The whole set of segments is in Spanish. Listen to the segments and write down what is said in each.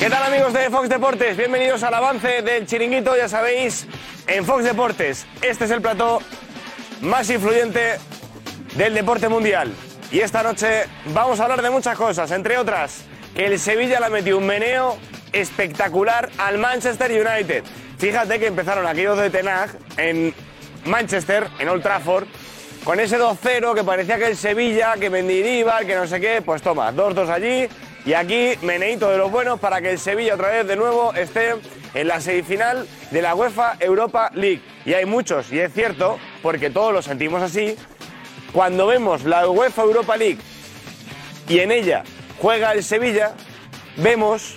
¿Qué tal amigos de Fox Deportes? Bienvenidos al avance del chiringuito, ya sabéis, en Fox Deportes. Este es el plató más influyente del deporte mundial. Y esta noche vamos a hablar de muchas cosas, entre otras, que el Sevilla le ha metido un meneo espectacular al Manchester United. Fíjate que empezaron aquellos de Tenag en Manchester, en Old Trafford, con ese 2-0 que parecía que el Sevilla, que Mendilibar, que no sé qué, pues toma, 2-2 allí. Y aquí, meneito de los buenos para que el Sevilla otra vez de nuevo esté en la semifinal de la UEFA Europa League. Y hay muchos, y es cierto, porque todos lo sentimos así, cuando vemos la UEFA Europa League y en ella juega el Sevilla, vemos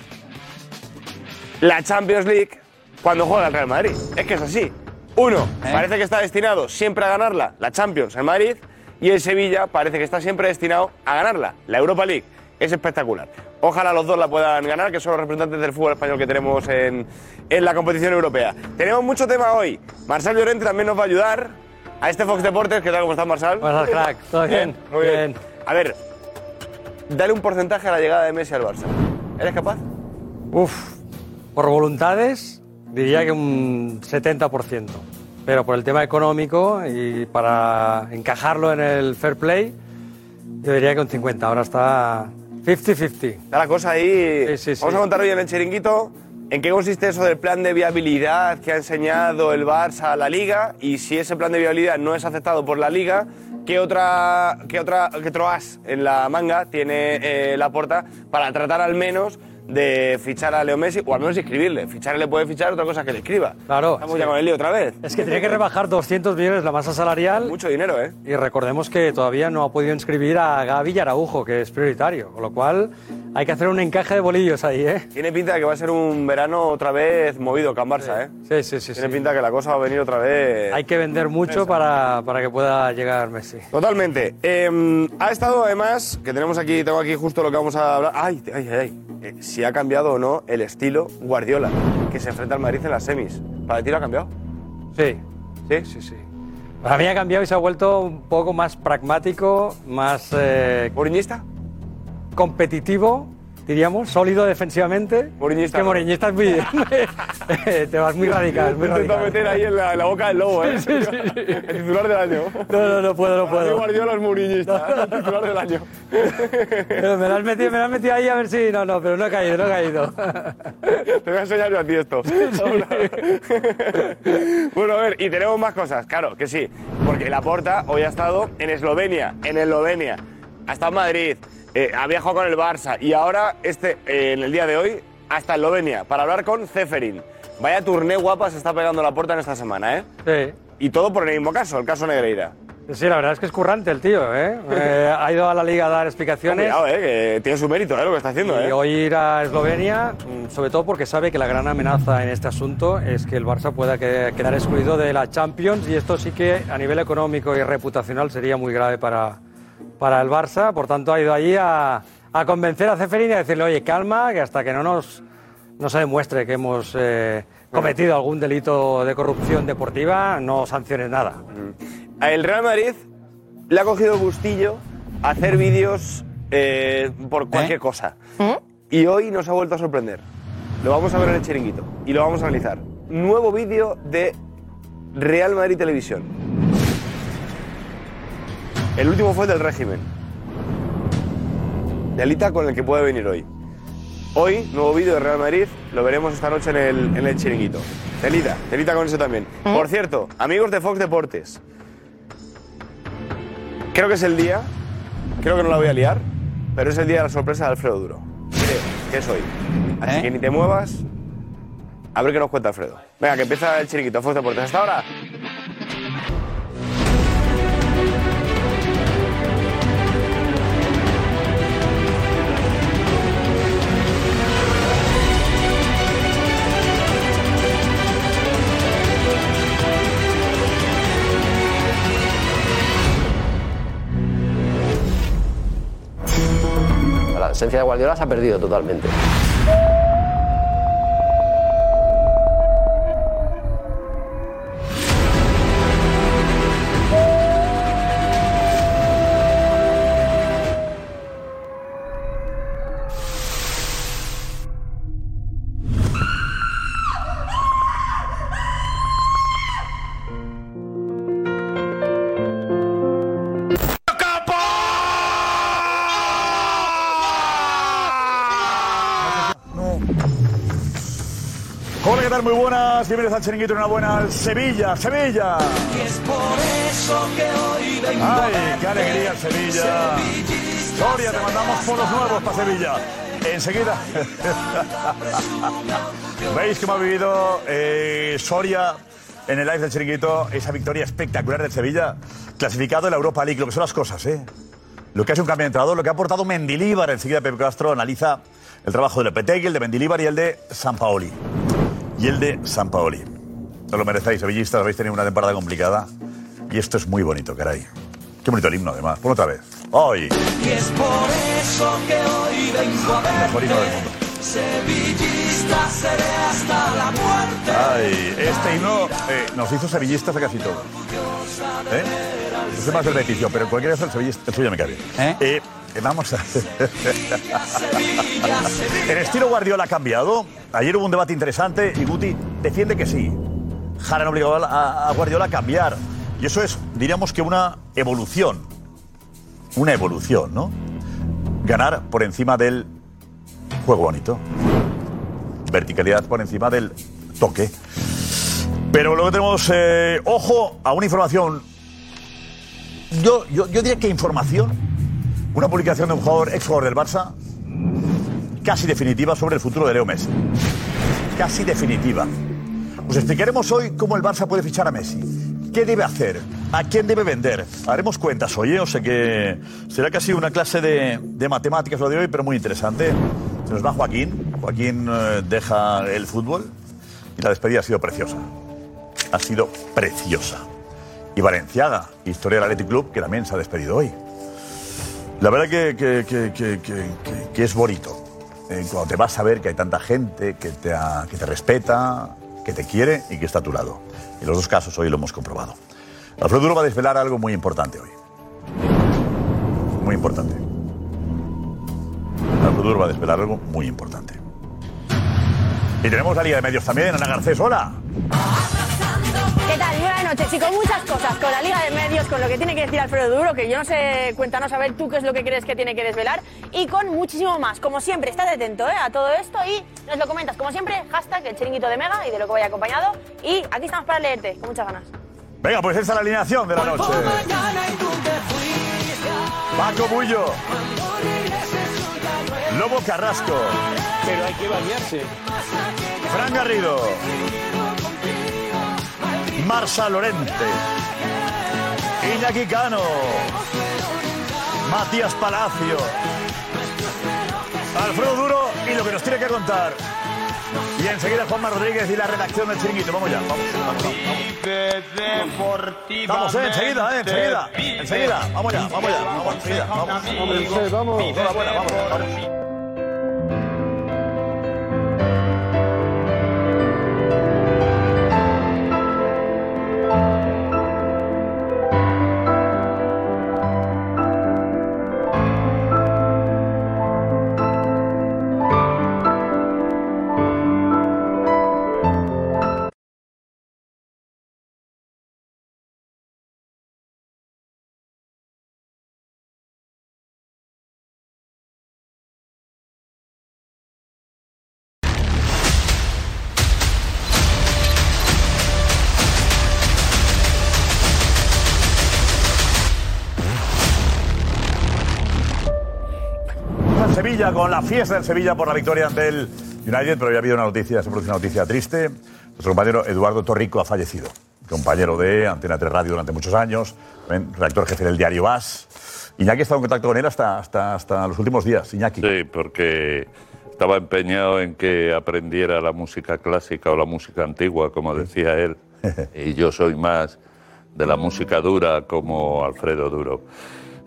la Champions League cuando juega el Real Madrid. Es que es así. Uno, parece que está destinado siempre a ganarla, la Champions, el Madrid, y el Sevilla parece que está siempre destinado a ganarla, la Europa League. Es espectacular. Ojalá los dos la puedan ganar, que son los representantes del fútbol español que tenemos en, en la competición europea. Tenemos mucho tema hoy. Marcel Llorente también nos va a ayudar a este Fox Deportes. ¿Qué tal? ¿Cómo estás, Marcel? Buenas, crack. ¿Todo bien? Muy bien. A ver, dale un porcentaje a la llegada de Messi al Barça. ¿Eres capaz? Uf, por voluntades diría que un 70%. Pero por el tema económico y para encajarlo en el fair play, yo diría que un 50. Ahora está 50-50. Está la cosa ahí. Sí, sí, sí. Vamos a contar hoy en el chiringuito en qué consiste eso del plan de viabilidad que ha enseñado el Barça a la Liga y si ese plan de viabilidad no es aceptado por la Liga, ¿qué otra, qué otra, qué otro as en la manga tiene eh, la porta para tratar al menos de fichar a Leo Messi o al menos escribirle? Fichar le puede fichar, otra cosa es que le escriba. Claro. Estamos es ya con el lío otra vez. Es que tiene que rebajar 200 millones la masa salarial. Mucho dinero, ¿eh? Y recordemos que todavía no ha podido inscribir a Gaby y Araujo, que es prioritario. Con lo cual hay que hacer un encaje de bolillos ahí, ¿eh? Tiene pinta de que va a ser un verano otra vez movido con Barça, ¿eh? Sí, sí, sí. Tiene sí. pinta que la cosa va a venir otra vez. Hay que vender mucho para, para que pueda llegar Messi. Totalmente. Eh, ha estado además, que tenemos aquí, tengo aquí justo lo que vamos a hablar. Ay, ay, ay. ay. Si ha cambiado o no el estilo Guardiola, que se enfrenta al Madrid en las semis. ¿Para ti lo ha cambiado? Sí, ¿Sí? sí, sí. Para mí ha cambiado y se ha vuelto un poco más pragmático, más eh, competitivo, diríamos, sólido defensivamente. Mourinhista Que no. Mourinhista es muy... Te vas muy radical, muy radical. meter ahí en la, en la boca del lobo, ¿eh? El titular del año. No, no, no puedo, no puedo. Guardiola es Mourinhista, el titular del año. Pero me lo has metido, me lo has metido ahí a ver si... No, no, pero no he caído, no he caído. Te voy a enseñar yo a ti esto. bueno, a ver, y tenemos más cosas, claro que sí. Porque Laporta hoy ha estado en Eslovenia, en Eslovenia, ha estado en Madrid, eh, ha viajado con el Barça y ahora, este, eh, en el día de hoy, hasta Eslovenia para hablar con Ceferin. Vaya turné guapa se está pegando Laporta en esta semana, ¿eh? Sí. Y todo por el mismo caso, el caso Negreira. Sí, la verdad es que es currante el tío, ¿eh? Eh, ha ido a la liga a dar explicaciones. Cuidado, ¿eh? Que tiene su mérito, ¿eh? Lo que está haciendo, Y ¿eh? hoy ir a Eslovenia, mm, sobre todo porque sabe que la gran amenaza en este asunto es que el Barça pueda que- quedar excluido de la Champions y esto sí que a nivel económico y reputacional sería muy grave para, para el Barça. Por tanto, ha ido allí a, a convencer a Ceferín y a decirle, oye, calma, que hasta que no nos no se demuestre que hemos eh, cometido algún delito de corrupción deportiva, no sanciones nada. El Real Madrid le ha cogido gustillo a hacer vídeos eh, por cualquier cosa. Y hoy nos ha vuelto a sorprender. Lo vamos a ver en el chiringuito y lo vamos a analizar. Nuevo vídeo de Real Madrid Televisión. El último fue del régimen. Delita con el que puede venir hoy. Hoy, nuevo vídeo de Real Madrid, lo veremos esta noche en el, en el chiringuito. Telita, telita con eso también. Por cierto, amigos de Fox Deportes, creo que es el día, creo que no la voy a liar, pero es el día de la sorpresa de Alfredo Duro. Creo que es hoy. Así ¿Eh? que ni te muevas, a ver qué nos cuenta Alfredo. Venga, que empieza el chiringuito, Fox Deportes. Hasta ahora. Esencia de Guardiola se ha perdido totalmente. Bienvenidos al Chiringuito. Enhorabuena al Sevilla. Sevilla. Es por eso que hoy vengo Ay, qué alegría Sevilla. Soria, te mandamos fotos nuevos para Sevilla. Enseguida. ¿Veis cómo ha vivido eh, Soria en el live del Chiringuito esa victoria espectacular del Sevilla? Clasificado en la Europa League. Lo que son las cosas, ¿eh? Lo que ha sido un cambio de entrenador, lo que ha aportado Mendilíbar. Enseguida Pepe Castro analiza el trabajo de Lopetegui, el de Mendilíbar y el de San Paoli. Y el de San Paoli. No lo merecéis, sevillistas, habéis tenido una temporada complicada. Y esto es muy bonito, caray. Qué bonito el himno, además. Pon otra vez. ¡Ay! y es por eso que hoy vengo a El mejor himno del verte. mundo. Sevillista seré hasta la muerte. Ay, este himno eh, nos hizo sevillistas a casi todos. ¿Eh? Más del Betis, pero en cualquier caso el, suyo me cae bien. ¿Eh? Eh, vamos a... ¿El estilo Guardiola ha cambiado? Ayer hubo un debate interesante y Guti defiende que sí. Jara han obligado a, a Guardiola a cambiar. Y eso es, diríamos que una evolución. Una evolución, ¿no? Ganar por encima del juego bonito. Verticalidad por encima del toque. Pero luego tenemos, eh, ojo, a una información. Yo, yo, yo diría que información. Una publicación de un jugador, ex jugador del Barça, casi definitiva sobre el futuro de Leo Messi. Casi definitiva. Os explicaremos hoy cómo el Barça puede fichar a Messi. ¿Qué debe hacer? ¿A quién debe vender? Haremos cuentas hoy, ¿eh? o sea que será casi una clase de, de matemáticas lo de hoy, pero muy interesante. Se nos va Joaquín. Joaquín eh, deja el fútbol y la despedida ha sido preciosa. Ha sido preciosa. Y Valenciaga, historia del Athletic Club, que también se ha despedido hoy. La verdad que, que- es bonito. Eh, cuando te vas a ver que hay tanta gente que te, que te respeta, que te quiere y que está a tu lado. En los dos casos hoy lo hemos comprobado. Alfredo Duro va a desvelar algo muy importante hoy. Muy importante. Alfredo Duro va a desvelar algo muy importante. Y tenemos la Liga de Medios también, Ana Garcés, hola. Noches. Y con muchas cosas, con la Liga de Medios, con lo que tiene que decir Alfredo Duro, que yo no sé, cuéntanos a ver tú qué es lo que crees que tiene que desvelar, y con muchísimo más. Como siempre, estás atento ¿eh? a todo esto y nos lo comentas. Como siempre, hashtag el chiringuito de Mega y de lo que vaya acompañado. Y aquí estamos para leerte, con muchas ganas. Venga, pues esta es la alineación de la noche. Paco Bullo, Lobo Carrasco, Pero hay que bañarse. Fran Garrido, Marsa Lorente, Iñaki Cano, Matías Palacio, Alfredo Duro y lo que nos tiene que contar. Y enseguida Juanma Rodríguez y la redacción del chiringuito. Vamos ya, vamos, vamos, vamos. Vamos, eh, enseguida, eh, enseguida. Enseguida, vamos ya, vamos ya, vamos, enseguida, vamos. Vamos, vamos. Vamos. Sevilla con la fiesta del Sevilla por la victoria ante el United, pero ya ha habido una noticia, se produce una noticia triste. Nuestro compañero Eduardo Torrico ha fallecido, compañero de Antena 3 Radio durante muchos años, redactor jefe del diario As. Iñaki ha estado en contacto con él hasta, hasta, hasta los últimos días. Iñaki. Sí, porque estaba empeñado en que aprendiera la música clásica o la música antigua, como decía él. Y yo soy más de la música dura, como Alfredo Duro.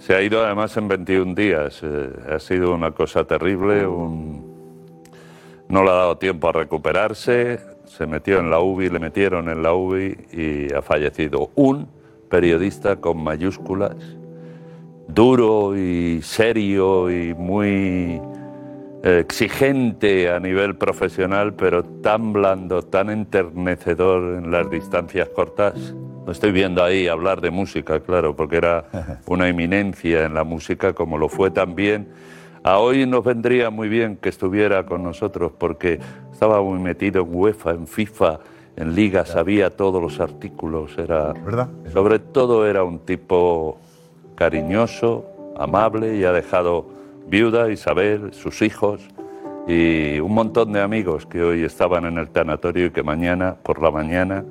Se ha ido además en 21 días. eh, ha sido una cosa terrible. No le ha dado tiempo a recuperarse. Se metió en la UBI, le metieron en la UBI y ha fallecido. Un periodista con mayúsculas duro y serio y muy exigente a nivel profesional, pero tan blando, tan enternecedor en las distancias cortas. Lo estoy viendo ahí hablar de música, claro, porque era una eminencia en la música, como lo fue también A hoy nos vendría muy bien que estuviera con nosotros porque estaba muy metido en UEFA, en FIFA, en Liga, sabía todos los artículos, era ¿Verdad? sobre todo era un tipo cariñoso, amable y ha dejado viuda, Isabel, sus hijos y un montón de amigos que hoy estaban en el tanatorio y que mañana, por la mañana,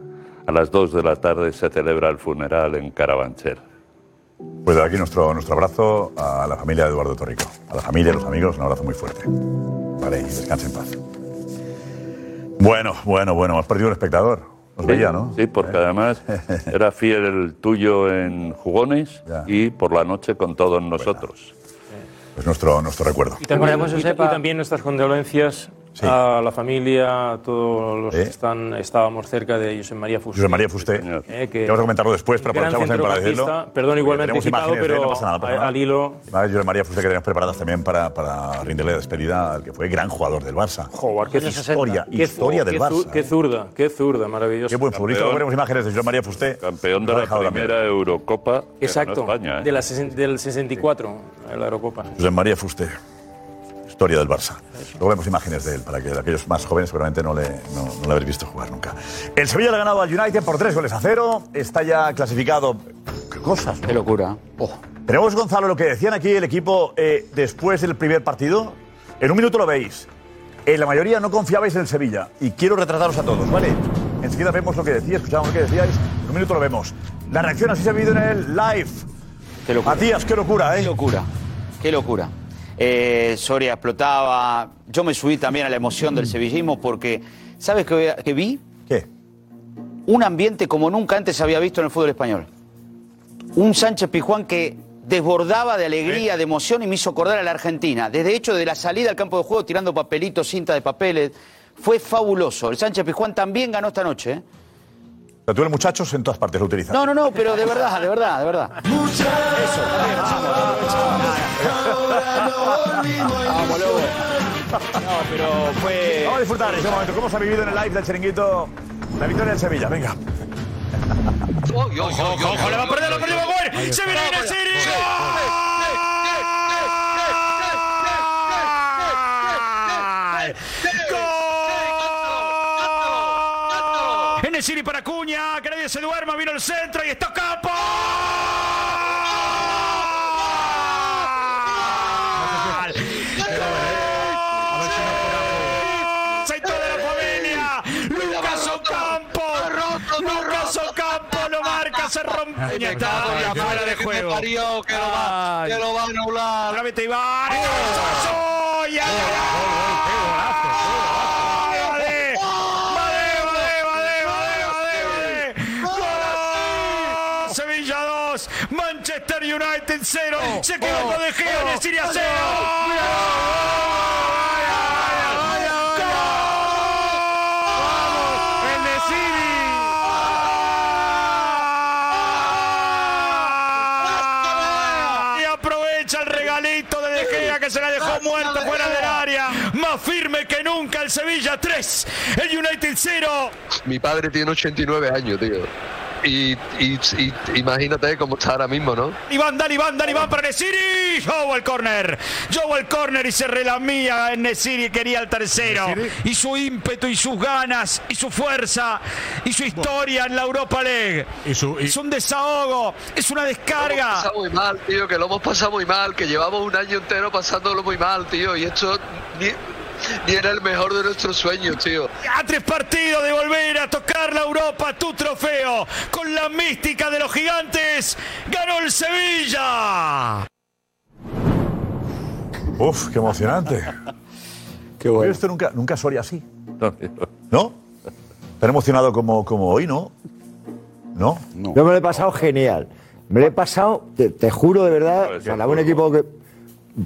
a las 2 de la tarde se celebra el funeral en Carabanchel. Pues de aquí nuestro, nuestro abrazo a la familia de Eduardo Torrico. A la familia, a los amigos, un abrazo muy fuerte. Vale, y descanse en paz. Bueno, bueno, bueno, hemos perdido un espectador. Nos veía, ¿no? Sí, porque además era fiel el tuyo en jugones y por la noche con todos nosotros. Pues nuestro, nuestro recuerdo. Y también, y- y también nuestras condolencias Sí. a la familia, a todos los Sí. que están, estábamos cerca de José María Fusté. José María Fusté. Eh, que- Vamos a comentarlo después, pero aprovechamos también para decirlo. Perdón, igualmente Tenemos citado, imágenes de él, pero no pasa nada, pasa nada. al hilo- José María Fusté que tenemos preparadas también para, para rinderle la despedida al que fue gran jugador del Barça. Joder, qué, historia, qué- historia del qué, Barça. Qué ¿eh? zurda, qué zurda, maravilloso. Qué buen futbolista. Campeón. Veremos imágenes de José María Fusté. Campeón de la dejado también. primera Eurocopa Exacto, España. ¿eh? de la del 64, en la Eurocopa. José María Fusté. Historia del Barça. Luego vemos imágenes de él, para que aquellos más jóvenes seguramente no le, no, no le habréis visto jugar nunca. El Sevilla le ha ganado al United por tres goles a cero. Está ya clasificado. ¿Qué cosas? Qué locura. Oh. Tenemos, Gonzalo, lo que decían aquí el equipo eh, después del primer partido. En un minuto lo veis. En la mayoría no confiabais en el Sevilla. Y quiero retrataros a todos, ¿vale? Enseguida vemos lo que decía, escuchamos lo que decíais. En un minuto lo vemos. La reacción así se ha vivido en el live. Qué locura. Matías, qué locura, Qué ¿eh? locura. Qué locura. Eh, Soria explotaba. Yo me subí también a la emoción del sevillismo porque, ¿sabes qué, qué vi? ¿Qué? Un ambiente como nunca antes había visto en el fútbol español. Un Sánchez Pijuán que desbordaba de alegría, de emoción y me hizo acordar a la Argentina. Desde hecho, de la salida al campo de juego, tirando papelitos, cinta de papeles. Fue fabuloso. El Sánchez Pijuán también ganó esta noche. ¿eh? Sea, tú el muchachos en todas partes lo utilizas. No, no, no, pero de verdad, de verdad, de verdad. Vamos, lobo. No, pero fue. Vamos a disfrutar ese momento. ¿Cómo se ha vivido en el live del chiringuito la victoria del Sevilla? Venga. Ojo, ojo, le va a perder, lo perdió gol. Se viene en el En City para Cuña, que nadie se duerma, vino el centro y está Campo. Aceito de la familia, Lucas Ocampo, Lucas Ocampo lo marca, se rompe. Ya está, ya fuera de juego. que lo va, que lo va a anular. Iván. ¡Y cabezazo! ¡Y ay, ay, ay! ¡Vale, vale, vale, vale, vale! ¡Gol! Sevilla 2, Manchester United 0. Se equivocó de Gea, Nesiri a 0. Y aprovecha el regalito de De Gea que se la dejó muerta fuera del área. Más firme nunca el Sevilla 3, el United 0. Mi padre tiene 89 años, tío. Y, y- y- imagínate cómo está ahora mismo, ¿no? Iván, dale, Iván, dale, Iván para Nesiri. Joe al córner. Joe al córner y se relamía en Nesiri. Quería el tercero. Y su ímpetu y sus ganas y su fuerza y su historia en la Europa League. Es un desahogo. Es una Lo hemos descarga. pasado muy mal, tío, que lo hemos pasado muy mal, que llevamos un año entero pasándolo muy mal, tío. Y esto ni, era el mejor de nuestros sueños, tío. A tres partidos de volver a tocar la Europa, tu trofeo. Con la mística de los gigantes, ganó el Sevilla. Uf, qué emocionante. Qué bueno. Esto nunca, nunca Soria así. ¿No? Tan emocionado como, como hoy, ¿no? ¿No? Yo me lo he pasado genial. Me lo he pasado, te, te juro de verdad, para un equipo que.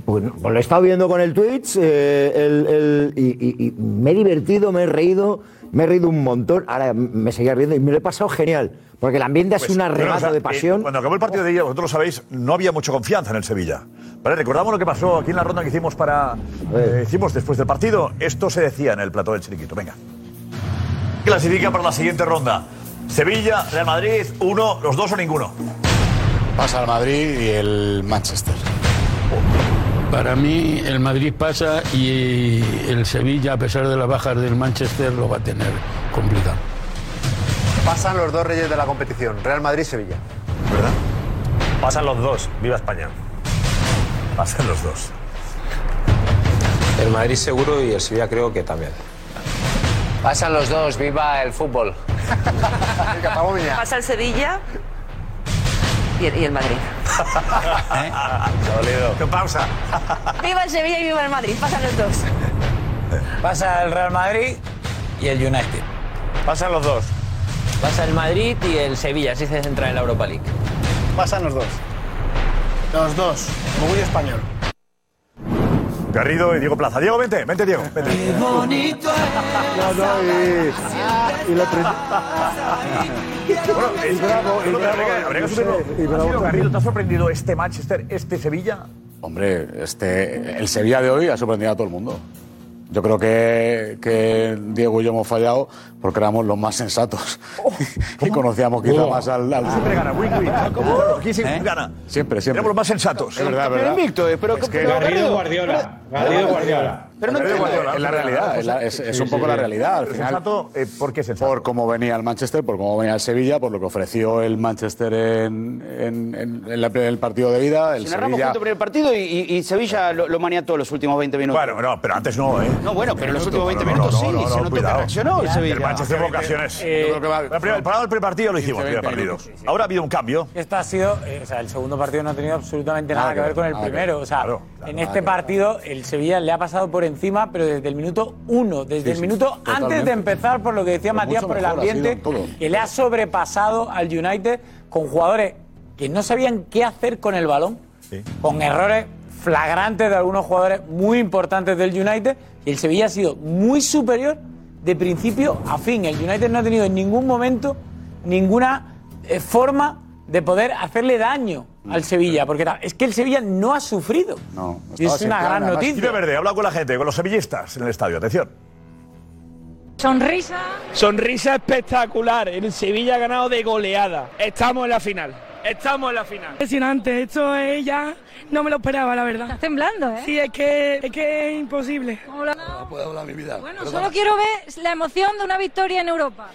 Pues, pues lo he estado viendo con el Twitch eh, el- el- y, y- y me he divertido, me he reído, me he reído un montón. Ahora me seguía riendo y me lo he pasado genial. Porque el ambiente ha Pues, sido un bueno, arrebato o sea, de eh, pasión. cuando acabó el partido de ella, vosotros lo sabéis, no había mucha confianza en el Sevilla. ¿Vale? Recordamos lo que pasó aquí en la ronda que hicimos para. eh, hicimos después del partido. Esto se decía en el plató del chiringuito. Venga. Clasifica para la siguiente ronda. Sevilla, Real Madrid, uno, los dos o ninguno. Pasa al Madrid y el Manchester. Para mí el Madrid pasa y el Sevilla, a pesar de las bajas del Manchester, lo va a tener complicado. Pasan los dos reyes de la competición, Real Madrid y Sevilla. ¿Verdad? Pasan los dos. Viva España. Pasan los dos. El Madrid seguro y el Sevilla creo que también. Pasan los dos, viva el fútbol. Pasa el Sevilla y el, y el Madrid. ¿Qué pausa? Viva el Sevilla y viva el Madrid. Pasan los dos. Pasa el Real Madrid y el United. Pasan los dos. Pasa el Madrid y el Sevilla, si se centra en la Europa League. Pasan los dos. Los dos. Orgullo español. Garrido y Diego Plaza. Diego, vente, vente, Diego. Vente. bonito No, no, y, y lo Bueno, es bravo, habría que sí, asumirlo. y bravo ¿Ha sido también. Garrido, ¿te ha sorprendido este Manchester, este Sevilla? Hombre, este, el Sevilla de hoy ha sorprendido a todo el mundo. Yo creo que, que Diego y yo hemos fallado porque éramos los más sensatos y conocíamos quizá Oh. más al, al Siempre gana, win, win. ¿Cómo? Aquí siempre ¿Eh? gana. Siempre, siempre. Éramos los más sensatos. Es verdad, es verdad. invicto, eh, pero- Es que Garrido Guardiola. Garrido Guardiola. Pero no entiendo. Es la realidad, es, la- es- es un poco la realidad. Al final, Sensato, eh, ¿por qué sensato? por cómo venía el Manchester, por cómo venía el Sevilla, por lo que ofreció el Manchester en, en- en- en la- en el partido de ida. El Si narramos Sevilla. junto el primer partido y, y- y Sevilla lo, lo maniató los últimos 20 minutos. Bueno, no, pero antes no, ¿eh? No, bueno, pero en los últimos 20 no, no, minutos no, sí, no, no, se notó cuidado. que reaccionó el Sevilla. El Manchester tuvo ocasiones. Eh, va- el primer- el parado del primer partido lo hicimos, el primer partido. Ahora ha habido un cambio. Esto ha sido, eh, o sea, el segundo partido no ha tenido absolutamente Nada nada, que ver con el primero. O sea, en este partido el Sevilla le ha pasado por encima, pero desde el minuto uno, desde Sí, el sí, minuto antes totalmente. de empezar, por lo que decía Pero Matías, por el ambiente, que le ha sobrepasado al United con jugadores que no sabían qué hacer con el balón, con errores flagrantes de algunos jugadores muy importantes del United, y el Sevilla ha sido muy superior de principio a fin. El United no ha tenido en ningún momento ninguna eh, forma de poder hacerle daño al Sevilla, porque es que el Sevilla no ha sufrido. No, Y es una gran noticia. Verde, habla con la gente, con los sevillistas en el estadio. Atención. Sonrisa. Sonrisa espectacular. El Sevilla ha ganado de goleada. Estamos en la final. Estamos en la final. Impresionante, esto es ya. No me lo esperaba, la verdad. Estás temblando, ¿eh? Sí, es que es, que es imposible. No puedo hablar mi vida. Bueno, solo quiero ver la emoción de una victoria en Europa.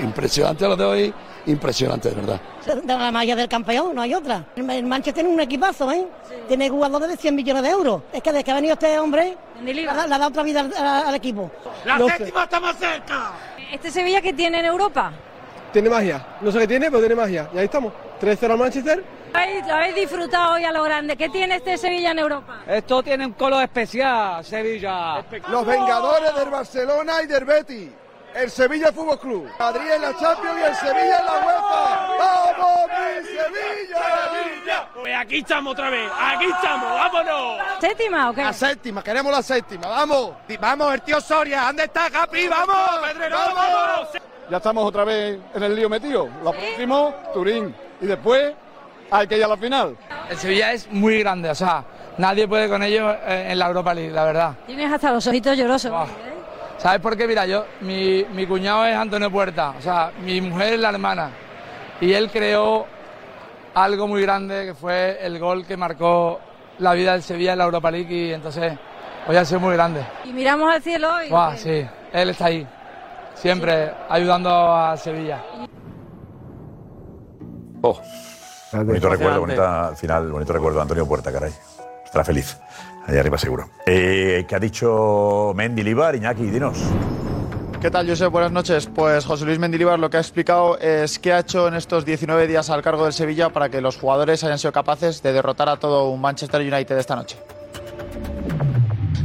Impresionante lo de hoy, impresionante, de verdad. De la magia del campeón, no hay otra. El Manchester tiene un equipazo, ¿eh? Tiene jugadores de 100 millones de euros. Es que desde que ha venido este hombre, le ha, dado otra vida al, al equipo. La Lo séptima está más cerca. ¿Este Sevilla que tiene en Europa? Tiene magia. No sé qué tiene, pero tiene magia. Y ahí estamos. 3-0 al Manchester. Lo habéis, lo habéis disfrutado hoy a lo grande. ¿Qué tiene este Sevilla en Europa? Esto tiene un color especial, Sevilla. Los Vengadores del Barcelona y del Betis. El Sevilla Fútbol Club. Madrid en la Champions y el Sevilla en la UEFA. ¡Vamos, mi Sevilla! Pues aquí estamos otra vez. Aquí estamos. Vámonos. ¿Séptima o qué? La séptima, queremos la séptima. Vamos. Vamos, el tío Soria. ¿Dónde está Capi? ¡Vamos! Vámonos. Ya estamos otra vez en el lío metido. Lo próximo, Turín. Y después hay que ir a la final. El Sevilla es muy grande, o sea, nadie puede con ellos eh, en la Europa League, la verdad. Tienes hasta los ojitos llorosos. ¿Sabes por qué? Mira, yo, mi, mi cuñado es Antonio Puerta, o sea, mi mujer es la hermana. Y él creó algo muy grande que fue el gol que marcó la vida del Sevilla en la Europa League y entonces hoy ha sido muy grande. Y miramos al cielo y... Guau, sí, él está ahí, siempre ayudando a Sevilla. Oh. Bonito recuerdo, bonita, al final, bonito recuerdo de Antonio Puerta, caray. Estará feliz. Allá arriba seguro. Eh, ¿Qué ha dicho Mendy Libar, Iñaki? Dinos. ¿Qué tal, Josep? Buenas noches. Pues José Luis Mendilibar lo que ha explicado es qué ha hecho en estos 19 días al cargo del Sevilla para que los jugadores hayan sido capaces de derrotar a todo un Manchester United esta noche.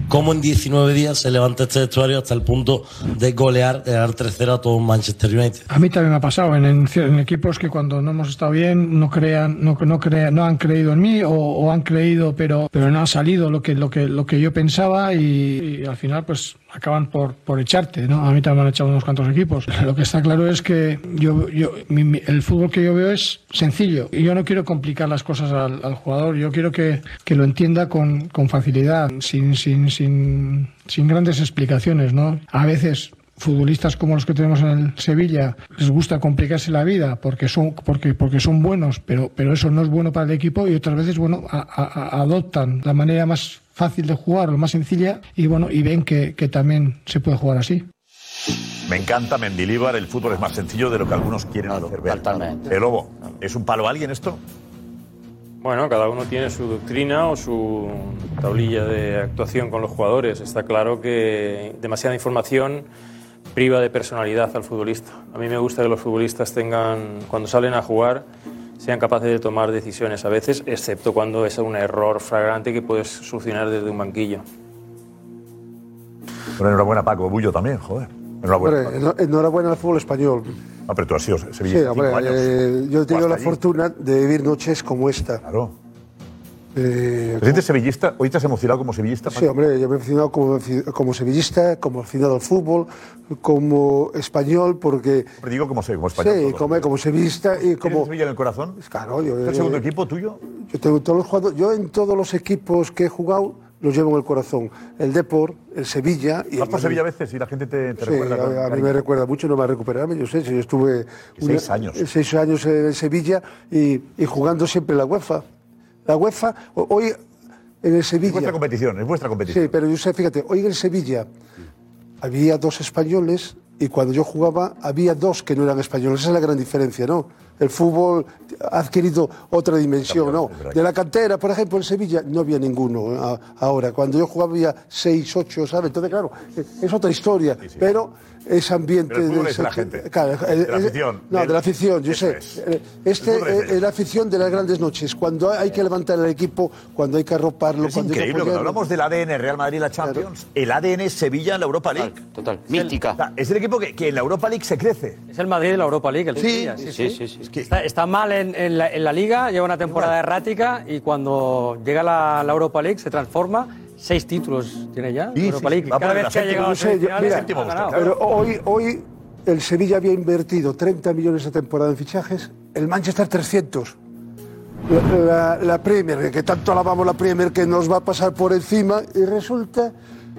Cómo en 19 días se levanta este vestuario hasta el punto de golear, de dar 3-0 a todo Manchester United. A mí también me ha pasado en, en- en equipos que cuando no hemos estado bien no crean, no, no crean, no han creído en mí o, o han creído pero, pero no ha salido lo que, lo que, lo que yo pensaba y, y al final pues acaban por, por echarte, ¿no? A mí también me han echado unos cuantos equipos. Lo que está claro es que yo, yo, mi- mi- el fútbol que yo veo es sencillo y yo no quiero complicar las cosas al, al jugador, yo quiero que, que lo entienda con, con facilidad, sin, sin, sin, sin grandes explicaciones, ¿no? A veces futbolistas como los que tenemos en el Sevilla les gusta complicarse la vida porque son porque porque son buenos, pero pero eso no es bueno para el equipo y otras veces bueno a- a- a- adoptan la manera más fácil de jugar, lo más sencilla y bueno y ven que, que también se puede jugar así. Me encanta Mendilíbar, el fútbol es más sencillo de lo que algunos quieren hacer ver. El Lobo, ¿es un palo a alguien esto? Bueno, cada uno tiene su doctrina o su tablilla de actuación con los jugadores. Está claro que demasiada información priva de personalidad al futbolista. A mí me gusta que los futbolistas tengan, cuando salen a jugar, sean capaces de tomar decisiones a veces, excepto cuando es un error flagrante que puedes solucionar desde un banquillo. Bueno, enhorabuena Paco, Bullo también, joder. Enhorabuena. Hombre, enho- enhorabuena al fútbol español. Ah, pero tú has sido Sí, Sevilla hombre, cinco años. eh, yo he tenido la allí. fortuna de vivir noches como esta. Claro. Eh, ¿Te sientes sevillista? ¿Hoy te has emocionado como sevillista? Sí, hombre, yo me he aficionado como, como sevillista, como aficionado al fútbol, como español, porque... Pero digo como, como español. Sí, todo. como, como sevillista y ¿Tienes como... Sevilla en el corazón? Claro, yo... ¿Es el segundo equipo tuyo? Yo, tengo todos los jugadores- yo en todos los equipos que he jugado los llevo en el corazón. El Depor, el Sevilla y Vas por Sevilla a veces y la gente te, te Sí, recuerda. a, a mí me recuerda mucho, no me va a recuperarme. Yo sé, yo estuve Seis años. seis años en Sevilla y, y jugando siempre la UEFA. La UEFA, hoy en el Sevilla. Es vuestra competición, es vuestra competición. Sí, pero yo sé, fíjate, hoy en el Sevilla había dos españoles y cuando yo jugaba había dos que no eran españoles. Esa es la gran diferencia, ¿no? El fútbol ha adquirido otra dimensión, ¿no? De la cantera, por ejemplo, en Sevilla no había ninguno a- ahora. Cuando yo jugaba había seis, ocho, ¿sabes? Entonces, claro, es otra historia. Pero ese ambiente... Pero el fútbol de es la gente. Claro, De la es- afición. No, de la afición, yo sé. es. Eh, Este es es, es la afición de las grandes noches. Cuando hay que levantar el equipo, cuando hay que arroparlo, Es cuando hay que increíble, cuando hablamos del ADN Real Madrid y la Champions, el ADN es Sevilla en la Europa League. Total, mística. es el equipo que, que en la Europa League se crece. Es el Madrid de la Europa League, el Sí, Sevilla, sí, sí, sí, Está, está mal en, en la, en la Liga, lleva una temporada errática y cuando llega la, la Europa League se transforma. Seis títulos tiene ya, Sí, Europa sí, League. va Cada vez que ha llegado a no sé, mira, ha ganado. Pero hoy, hoy el Sevilla había invertido 30 millones de temporada en fichajes, el Manchester 300. La, la- la Premier, que tanto alabamos la Premier, que nos va a pasar por encima, y resulta...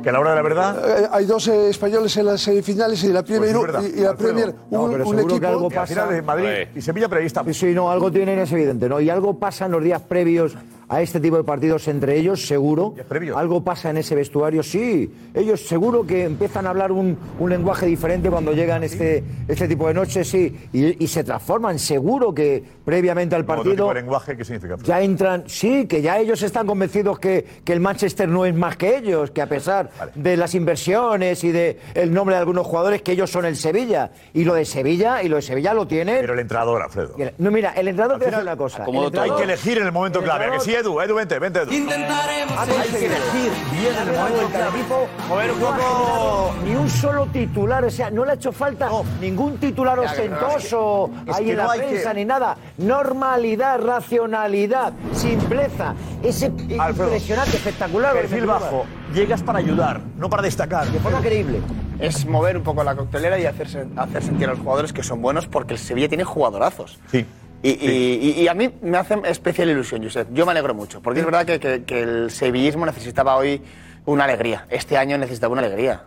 Que a la hora de la verdad... Eh, hay dos eh, españoles en las semifinales y la Premier, Pues es verdad, y, y la Alfredo. Premier No, un, pero un seguro que equipo... algo Y al final de Madrid y Sevilla, pero ahí está. Sí, sí, no, algo tienen, es evidente, ¿no? Y algo pasa en los días previos a este tipo de partidos entre ellos, seguro. Algo pasa en ese vestuario, sí. Ellos seguro que empiezan a hablar un, un lenguaje diferente cuando llegan este, este tipo de noches, sí. Y, y se transforman, seguro que previamente al Otro tipo partido de lenguaje, ¿qué significa? ya entran, sí, que ya ellos están convencidos que, que el Manchester no es más que ellos, que a pesar de las inversiones y de el nombre de algunos jugadores, que ellos son el Sevilla. Y lo de Sevilla, y lo de Sevilla lo tienen. Pero el entrenador, Alfredo. No, mira, el entrenador te una cosa. El Hay que elegir en el momento el clave. ¿A que sí, Edu? Edu, vente, vente, Edu. Hay que elegir bien en el momento del equipo. Mover un poco- Ni un solo titular, o sea, no le ha hecho falta ningún titular ostentoso es que- es ahí en no la prensa ni nada. Normalidad, racionalidad, simpleza. Ese impresionante, espectacular. Perfil bajo. Llegas para ayudar, no para destacar. De forma creíble. Es mover un poco la coctelera y hacerse, hacer sentir a los jugadores que son buenos porque el Sevilla tiene jugadorazos. Sí. Y, y- y- y a mí me hace especial ilusión, Josep. Yo me alegro mucho, porque es verdad que, que- que el sevillismo necesitaba hoy una alegría. Este año necesitaba una alegría.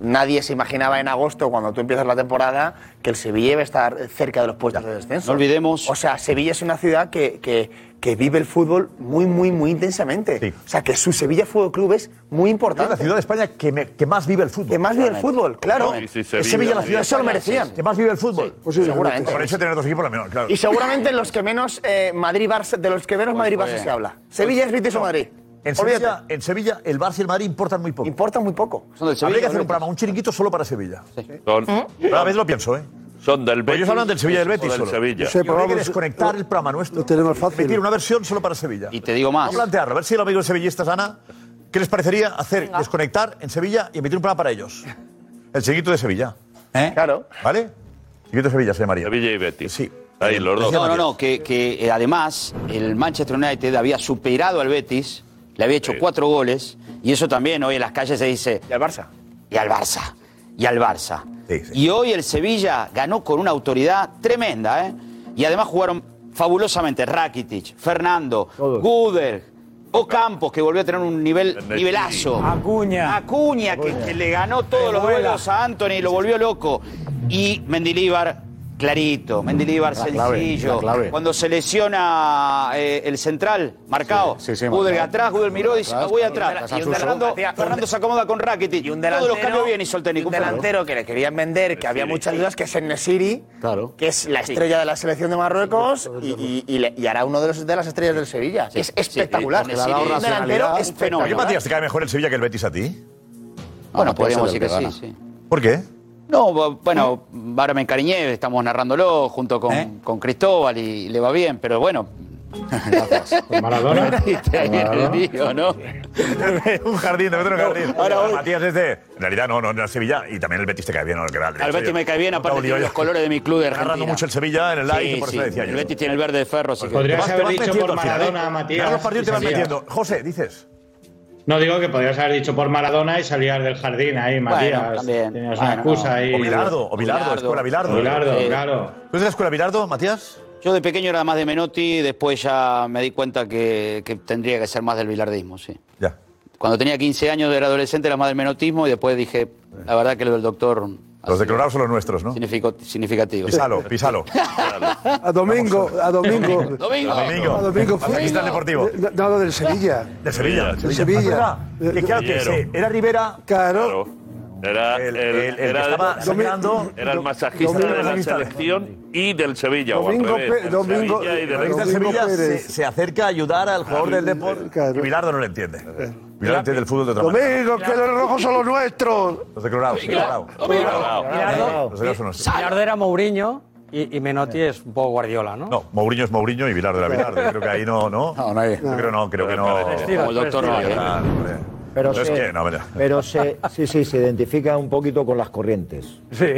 Nadie se imaginaba en agosto, cuando tú empiezas la temporada, que el Sevilla iba a estar cerca de los puestos de descenso. No olvidemos- O sea, Sevilla es una ciudad que, que- que vive el fútbol muy, muy, muy intensamente. O sea, que su Sevilla Fútbol Club es muy importante. Es la ciudad de España que, me- que más vive el fútbol. Que más vive el fútbol, claro. Sí, sí, Es Sevilla, Sevilla la ciudad, eso lo merecían. sí. Que más vive el fútbol. Pues sí, seguramente. Por eso tener dos equipos, la menor, claro. Y seguramente los que menos eh, Madrid-Barça, de los que menos Madrid-Barça pues, se habla. Sevilla es Betis o no. Madrid. En. Sevilla, en Sevilla, el Barça y el Madrid importan muy poco. Importan muy poco. Habría que hacer un programa, un chiringuito solo para Sevilla. Son, Cada vez lo pienso, ¿eh? son del Pues Betis. ellos hablan del Sevilla y del Betis del solo. Sevilla. Sí, pero hay que desconectar el programa nuestro. Lo tenemos fácil. Emitir una versión solo para Sevilla. Y te digo más. Vamos a plantearlo, a ver si los amigos sevillistas, Ana, ¿qué les parecería hacer desconectar en Sevilla y emitir un programa para ellos? El chiringuito de Sevilla. Claro. ¿Vale? Chiringuito de Sevilla se llamaría. Sevilla y Betis. Sí. Ahí los dos. No, no, no, que, que, eh, además el Manchester United había superado al Betis, le había hecho cuatro goles, y eso también hoy en las calles se dice. Y al Barça. Y al Barça. Y al Barça. Y hoy el Sevilla ganó con una autoridad tremenda, ¿eh? Y además jugaron fabulosamente Rakitic, Fernando, Guder, O Campos, que volvió a tener un nivel nivelazo. Acuña. Acuña, que, que le ganó todos los duelos a Anthony, lo volvió loco. Y Mendilíbar, clarito. Mendilíbar La clave, sencillo. la clave. Cuando se lesiona eh, el central, marcado. Sí, sí, sí, atrás, Gudel miró y dice, Atrás, voy atrás. Y un Fernando, delantero- Fernando se acomoda con Rakitic. Y un Todos los delantero, cambios bien y solté y un delantero que le querían vender, que había muchas dudas, que es en Nesiri, que es la estrella de la selección de Marruecos y, y- y y hará uno de, los, de las estrellas del Sevilla. es espectacular. Un delantero racionalidad. ¿A qué. Matías, te cae mejor el Sevilla que el Betis a ti? Bueno, podríamos decir que sí. ¿Por qué? No, bu- bueno, ahora me encariñé, estamos narrándolo junto con, ¿Eh? con Cristóbal y le va bien, pero bueno. Gracias. Maradona? Un jardín, te meto en un jardín. ahora Matías es de. En realidad, no, no, no es Sevilla. Y también el Betis te cae bien, ¿no? Que va, Al Betis me cae bien, aparte tiene los colores de mi club de Narrando Argentina. mucho el Sevilla en el live, Sí, por sí, eso decía yo. El Betis tiene el verde de ferro, así que... Podrías haber dicho por Maradona. Matías, Claro, los partidos y te vas metiendo. José, dices. No digo que podrías haber dicho por Maradona y salías del jardín ahí, Matías. también. Tenías Bueno, una excusa ahí. O Bilardo, o Bilardo, escuela Bilardo. Bilardo, Sí. claro. ¿Tú eres de la escuela Bilardo, Matías? Yo de pequeño era más de Menotti, después ya me di cuenta que, que tendría que ser más del bilardismo, sí. Ya. Cuando tenía 15 años era adolescente era más del menotismo y después dije, la verdad que lo del doctor... Los de Colorado son los nuestros, ¿no? Significativo. Pisalo, pisalo. A domingo, a domingo. Domingo. A domingo. A domingo fue. Masajista deportivo. No, no, del Sevilla. De Sevilla. Del Sevilla. Que claro que Sevillero. sí, era Rivera. Claro. Era El- el, el- el que era, estaba sangrando. era el masajista Domingo de la selección y del Sevilla, Domingo o al revés, Domingo- Sevilla y del El Domingo Sevilla se, acerca a ayudar al jugador del deporte. Y Bilardo no lo entiende. Bilardo entiende el fútbol de otra manera. Domingo, que los rojos son los nuestros. Los de Colorado. Bilardo, de era Mourinho y, y Menotti es un poco Guardiola, ¿no? No, Mourinho es Mourinho y Bilardo era Bilardo. Yo creo que ahí no, ¿no? No, no hay. Yo creo no, creo que no. Como el doctor no ¿eh? Pero, es se, que, no, mira. pero se, sí, sí, se identifica un poquito con las corrientes. Sí.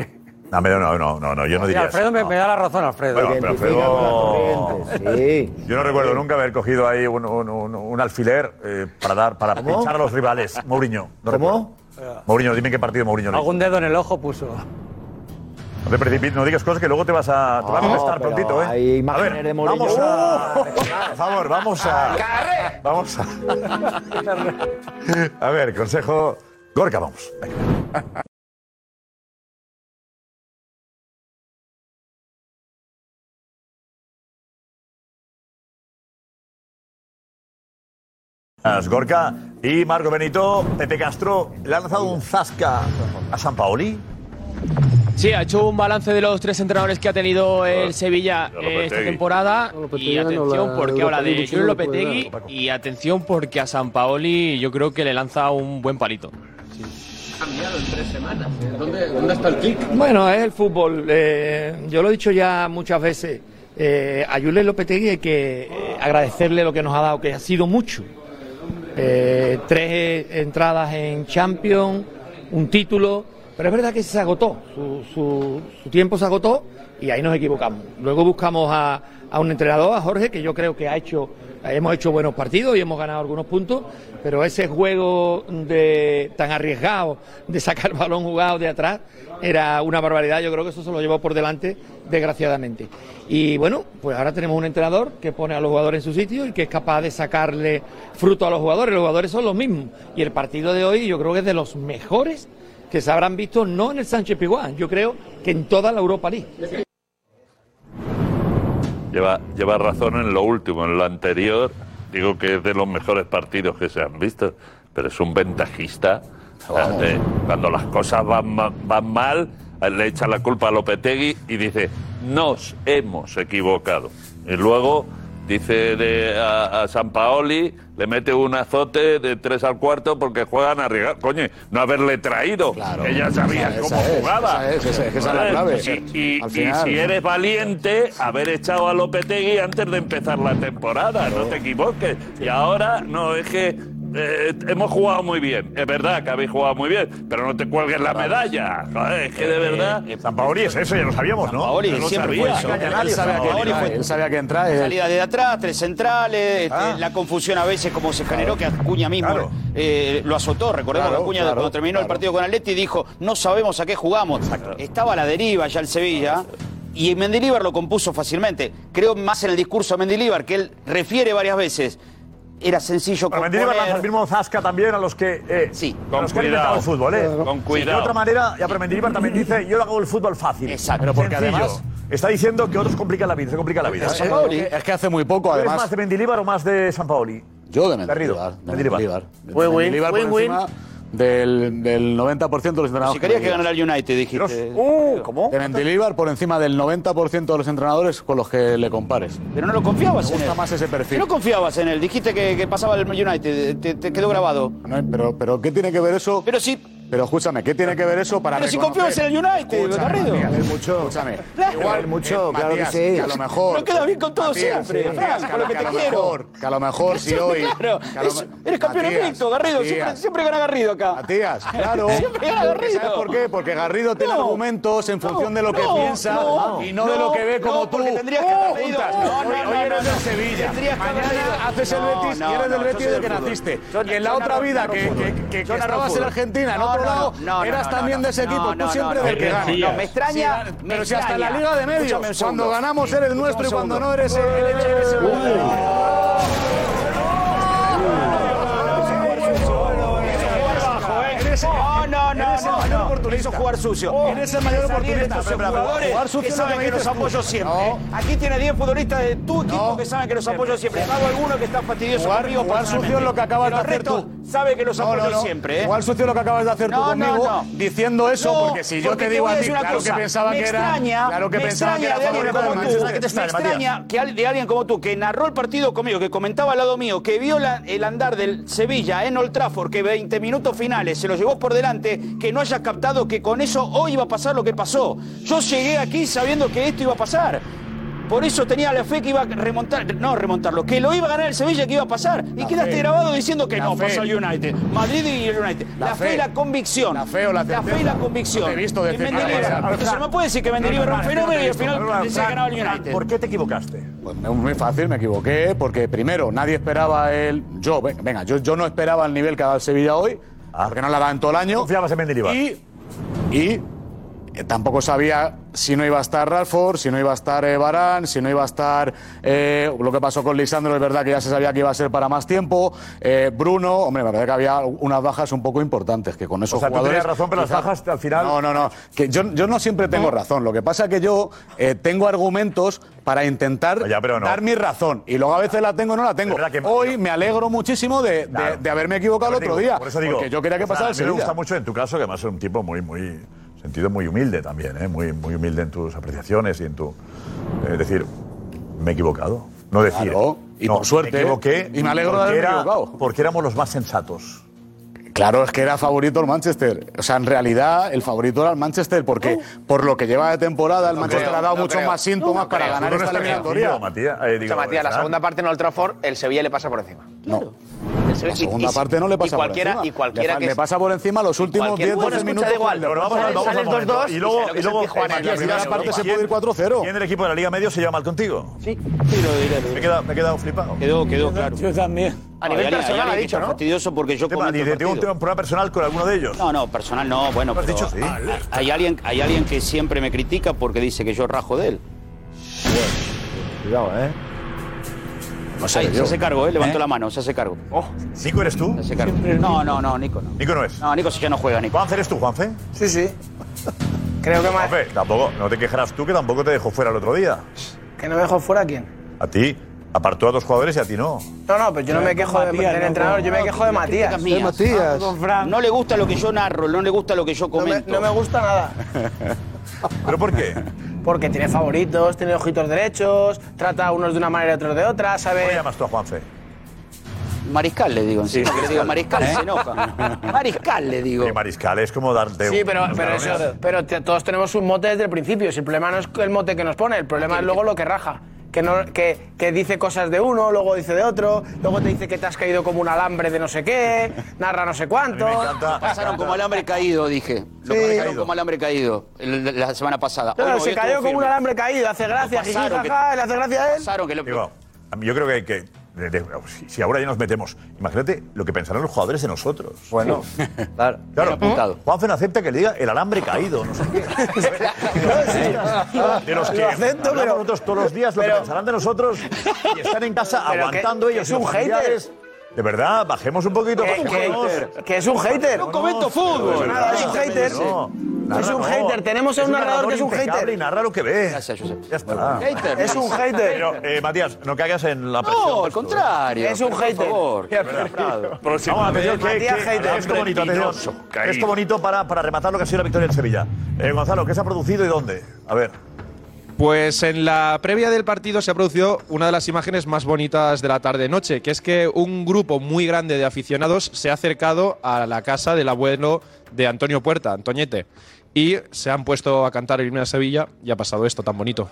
No, pero no, no, no, no, yo no diría Alfredo eso. me, me da la razón, Alfredo. Bueno, pero identifica con Alfredo- las corrientes, sí. Yo no recuerdo nunca haber cogido ahí un, un- un- un alfiler eh, para dar para ¿Cómo? pinchar a los rivales. Mourinho. No ¿Cómo? recuerdo. Mourinho, dime qué partido Mourinho. Algún dedo en el ojo puso. No te precipites, no digas cosas que luego te vas a, te van a No, molestar pero prontito, ¿eh? hay a ver, de Mourinho. vamos a... Por favor, vamos a... Vamos a... A ver, consejo... Gorka, vamos. Venga. Gorka y Marco Benito, Pepe Castro, le han lanzado un zasca a San Paoli. Sí, ha hecho un balance de los tres entrenadores que ha tenido el Sevilla eh, esta temporada. Y atención, porque habla de puede Lopetegui. Y atención, porque a San Paoli yo creo que le lanza un buen palito. ¿Dónde está el clic? Bueno, es el fútbol. Eh, yo lo he dicho ya muchas veces. Eh, a Julen Lopetegui hay que eh, agradecerle lo que nos ha dado, que ha sido mucho. Eh, tres eh, entradas en Champions, un título, pero es verdad que se agotó, su, tiempo se agotó y ahí nos equivocamos. Luego buscamos a, a un entrenador, a Jorge, que yo creo que ha hecho, hemos hecho buenos partidos y hemos ganado algunos puntos, pero ese juego de, tan arriesgado de sacar el balón jugado de atrás era una barbaridad, yo creo que eso se lo llevó por delante, desgraciadamente. Y bueno, pues ahora tenemos un entrenador que pone a los jugadores en su sitio y que es capaz de sacarle fruto a los jugadores. Los jugadores son los mismos. Y el partido de hoy yo creo que es de los mejores que se habrán visto, no en el Sánchez Piguán, yo creo que en toda la Europa League. Lleva, lleva razón en lo último, en lo anterior. Digo que es de los mejores partidos que se han visto, pero es un ventajista. Cuando las cosas van, ma- van mal, le echa la culpa a Lopetegui y dice, nos hemos equivocado. Y luego dice de, a, a San Paoli, le mete un azote de tres al cuarto porque juegan a arriesgar. Coño, no haberle traído, que ya sabías Esa- cómo esa jugaba. esa es, esa es, esa es la clave. Y, si eres valiente, haber echado a Lopetegui antes de empezar la temporada, no te equivoques. Y ahora, no, es que eh, hemos jugado muy bien. Es verdad que habéis jugado muy bien, pero no te cuelgues la medalla. Joder, es que de verdad. San Paoli es eso, ya lo sabíamos, ¿no? Paoli Yo no siempre sabía. fue eso. Él sabía que Él sabía que entra. eh, Salida de atrás, tres centrales, este, Ah. la confusión a veces como se generó que Acuña mismo Claro. eh, lo azotó. Recordemos Claro, que Acuña claro, cuando terminó el partido con Atleti dijo, no sabemos a qué jugamos. Estaba a la deriva ya el Sevilla. Y Mendilíbar lo compuso fácilmente. Creo más en el discurso de Mendilíbar, que él refiere varias veces era sencillo Para componer. Para Mendy mismo Zasca también, a los que... Eh, sí. Con a los que han inventado el fútbol, ¿eh? Con cuidado. de otra manera, ya Mendy también dice, yo lo hago el fútbol fácil. Exacto. Pero porque sencillo. además... Está diciendo que otros complican la vida, se complica la vida. Es, eh, es que hace muy poco, además. ¿Es más de Mendilibar o más de San Paoli? Yo de Mendilibar. Mendilibar. Mendilibar. Mendilibar. Mendilibar. Mendilibar del, del 90% de los entrenadores. Si querías que ganara el United, dijiste. Uh, ¿Cómo? Teniente Líbar por encima del 90% de los entrenadores con los que le compares. Pero no lo confiabas Me gusta más ese perfil. No confiabas en él. Dijiste que, pasaba el United. Te, te quedó grabado. No, pero, pero ¿qué tiene que ver eso? Pero sí. Pero escúchame, ¿qué tiene que ver eso para Pero si confías en el United, Garrido. mucho. Escúchame. Igual, mucho, claro que sí. Que a lo mejor. No queda bien con todo siempre, con lo que. Mejor, que a lo mejor si hoy. Eres campeón invicto, Garrido. Siempre, siempre, gana Garrido acá. Matías, claro. siempre gana Garrido. ¿Sabes por qué? Porque Garrido tiene argumentos en función de lo que piensa y no, de lo que ve como tú. Tendrías que haber. Oh, hoy eres del Sevilla. Mañana haces el Betis y eres del Betis de que naciste. Y en la otra vida, que estabas en Argentina, ¿no? lado, eras también de ese equipo, tú siempre del que ganas. Me extraña. Pero si hasta la Liga de Medios, cuando ganamos eres nuestro y cuando no eres el eres el, no, no, no, eres el no, mayor no. oportunista. Hizo jugar sucio. Oh, eres el mayor oportunista. Pero, pero, jugadores jugar sucio que saben que los apoyo siempre. Aquí tiene 10 futbolistas de tu tipo que saben que los apoyo siempre. Hago alguno que está fastidioso jugar, conmigo Jugar sucio es lo que acabas de hacer tú. Sabe que los apoyo siempre. ¿eh? Jugar sucio es lo que acabas de hacer tú conmigo diciendo eso, porque si yo te digo a ti, claro que pensaba que era... Claro que pensaba que era que de alguien como tú, que narró el partido conmigo, que comentaba al lado mío, que vio el andar del Sevilla en Old Trafford, que 20 minutos finales se lo llevó vos por delante que no hayas captado que con eso hoy iba a pasar lo que pasó. Yo llegué aquí sabiendo que esto iba a pasar. Por eso tenía la fe que iba a remontar, no remontarlo, que lo iba a ganar el Sevilla, que iba a pasar. La y quedaste fe. grabado diciendo que la no, fe. pasó el United. Madrid y el United. La, la fe. fe. y la convicción. La fe o la certeza. La fe y la convicción. No te he visto de Entonces no puede decir que Mendeliva no, no, era un fenómeno y al final se ha ganado el United. ¿Por qué te equivocaste? Pues muy fácil, me equivoqué, porque primero, nadie esperaba el... Yo, venga, yo, yo no esperaba el nivel que ha dado el Sevilla hoy. Ah. Porque no la dan todo el año. Confiabas en Mendilibar. Y, y eh, tampoco sabía si no iba a estar Rashford, si no iba a estar eh, Barán, si no iba a estar eh, lo que pasó con Lisandro, es verdad que ya se sabía que iba a ser para más tiempo. Bruno, hombre, me parece que había unas bajas un poco importantes, que con esos o sea, jugadores. Tú razón, pero las bajas al final. No, no, no. Yo, yo no siempre tengo razón. Lo que pasa es que yo tengo argumentos para intentar dar mi razón. Y luego a veces la tengo o no la tengo. Que... Hoy me alegro muchísimo de, de, haberme equivocado el otro día. Por eso digo, porque yo quería que o sea, pasara el Me gusta mucho en tu caso, que además es un tipo muy, muy sentido muy humilde también, ¿eh? muy, muy humilde en tus apreciaciones y en tu... Eh, es decir, me he equivocado. No decir... Claro, y no, por suerte, me equivoqué y me alegro de haberme era, equivocado. Porque éramos los más sensatos. Claro, es que era favorito el Manchester. O sea, en realidad el favorito era el Manchester porque oh. por lo que lleva de temporada el no Manchester creo, ha dado no muchos más síntomas para ganar esta eliminatoria. Matías, eh, digo, o sea, Matías la segunda parte en Old Trafford el Sevilla le pasa por encima. No. La segunda y, parte no le pasa y cualquiera, por encima. Y cualquiera le, que le pasa por encima los últimos 10 bueno, minutos. Igual, pero vamos a 2-2 y luego, y luego en la primera parte se puede ir 4-0. ¿Quién del equipo de la Liga Medio se lleva mal contigo? Sí, sí lo diré. Me he quedado, me he quedado flipado. Quedó, quedó claro. Yo también. A nivel no, personal, ha dicho, ¿no? fastidioso porque yo comento tengo un tema personal con alguno de ellos? No, no, personal no, bueno, pero dicho, sí. hay, alguien, hay alguien que siempre me critica porque dice que yo rajo de él. Bueno, cuidado, ¿eh? No sé se hace cargo, ¿eh? levantó ¿Eh? la mano, se hace cargo. Oh, ¿Nico eres tú? Se hace cargo. No, no, no, Nico no. Nico no es. No, Nico sí que no juega, Nico. ¿Juanfe eres tú, Juanfe? Sí, sí. Creo que más. Juanfe, tampoco, no te quejarás tú que tampoco te dejó fuera el otro día. ¿Que no me dejó fuera a quién? A ti. Apartó a dos jugadores y a ti no. No, no, pero yo no me quejo de, del entrenador, yo me quejo de Matías. Ah, de Matías. No le gusta lo que yo narro, no le gusta lo que yo comento. No me gusta nada. ¿Pero por qué? porque tiene favoritos, tiene ojitos derechos, trata a unos de una manera y otros de otra, ¿sabes? ¿Cómo llamas tú a Juanfe? Mariscal le digo, sí, le digo mariscal, ¿Eh? se. Mariscal le digo. Mariscal es como darte Sí, pero, pero, eso, pero todos tenemos un mote desde el principio. Si el problema no es el mote que nos pone, el problema es luego lo que raja que, dice cosas de uno, luego dice de otro, luego te dice que te has caído como un alambre de no sé qué, narra no sé cuánto. Me pasaron como alambre caído, dije. Lo pasaron como alambre caído la semana pasada. No, se cayó como un alambre caído, hace gracia, jiji, le hace gracia a él. Pasaron que lo... Digo, yo creo que, que de- de- si- si ahora ya nos metemos, imagínate lo que pensarán los jugadores de nosotros. Bueno, claro. Claro, no acepta que le diga el alambre caído, no sé qué. De los que Lo acepto, pero- nosotros todos los días, lo que pensarán de nosotros y están en casa que- aguantando que ellos. es un los hater. De verdad, bajemos un poquito. Que- que- que es un hater. No comento fútbol. Nada, es un hater. Es un hater. Tenemos a un narrador que es un hater. Y narra lo que ve. Gracias, Josep. Ya está. Hater. Es un hater. Pero, eh, Matías, no caigas en la presión. No, al contrario. Es un por hater. favor. Qué acertado. Vamos, atención, Matías que- Hater. esto bonito, atención. Esto bonito para, para rematar lo que ha sido la victoria del Sevilla. Eh, Gonzalo, ¿qué se ha producido y dónde? A ver. Pues en la previa del partido se ha producido una de las imágenes más bonitas de la tarde-noche, que es que un grupo muy grande de aficionados se ha acercado a la casa del abuelo de Antonio Puerta, Antoñete, y se han puesto a cantar el himno de Sevilla y ha pasado esto tan bonito.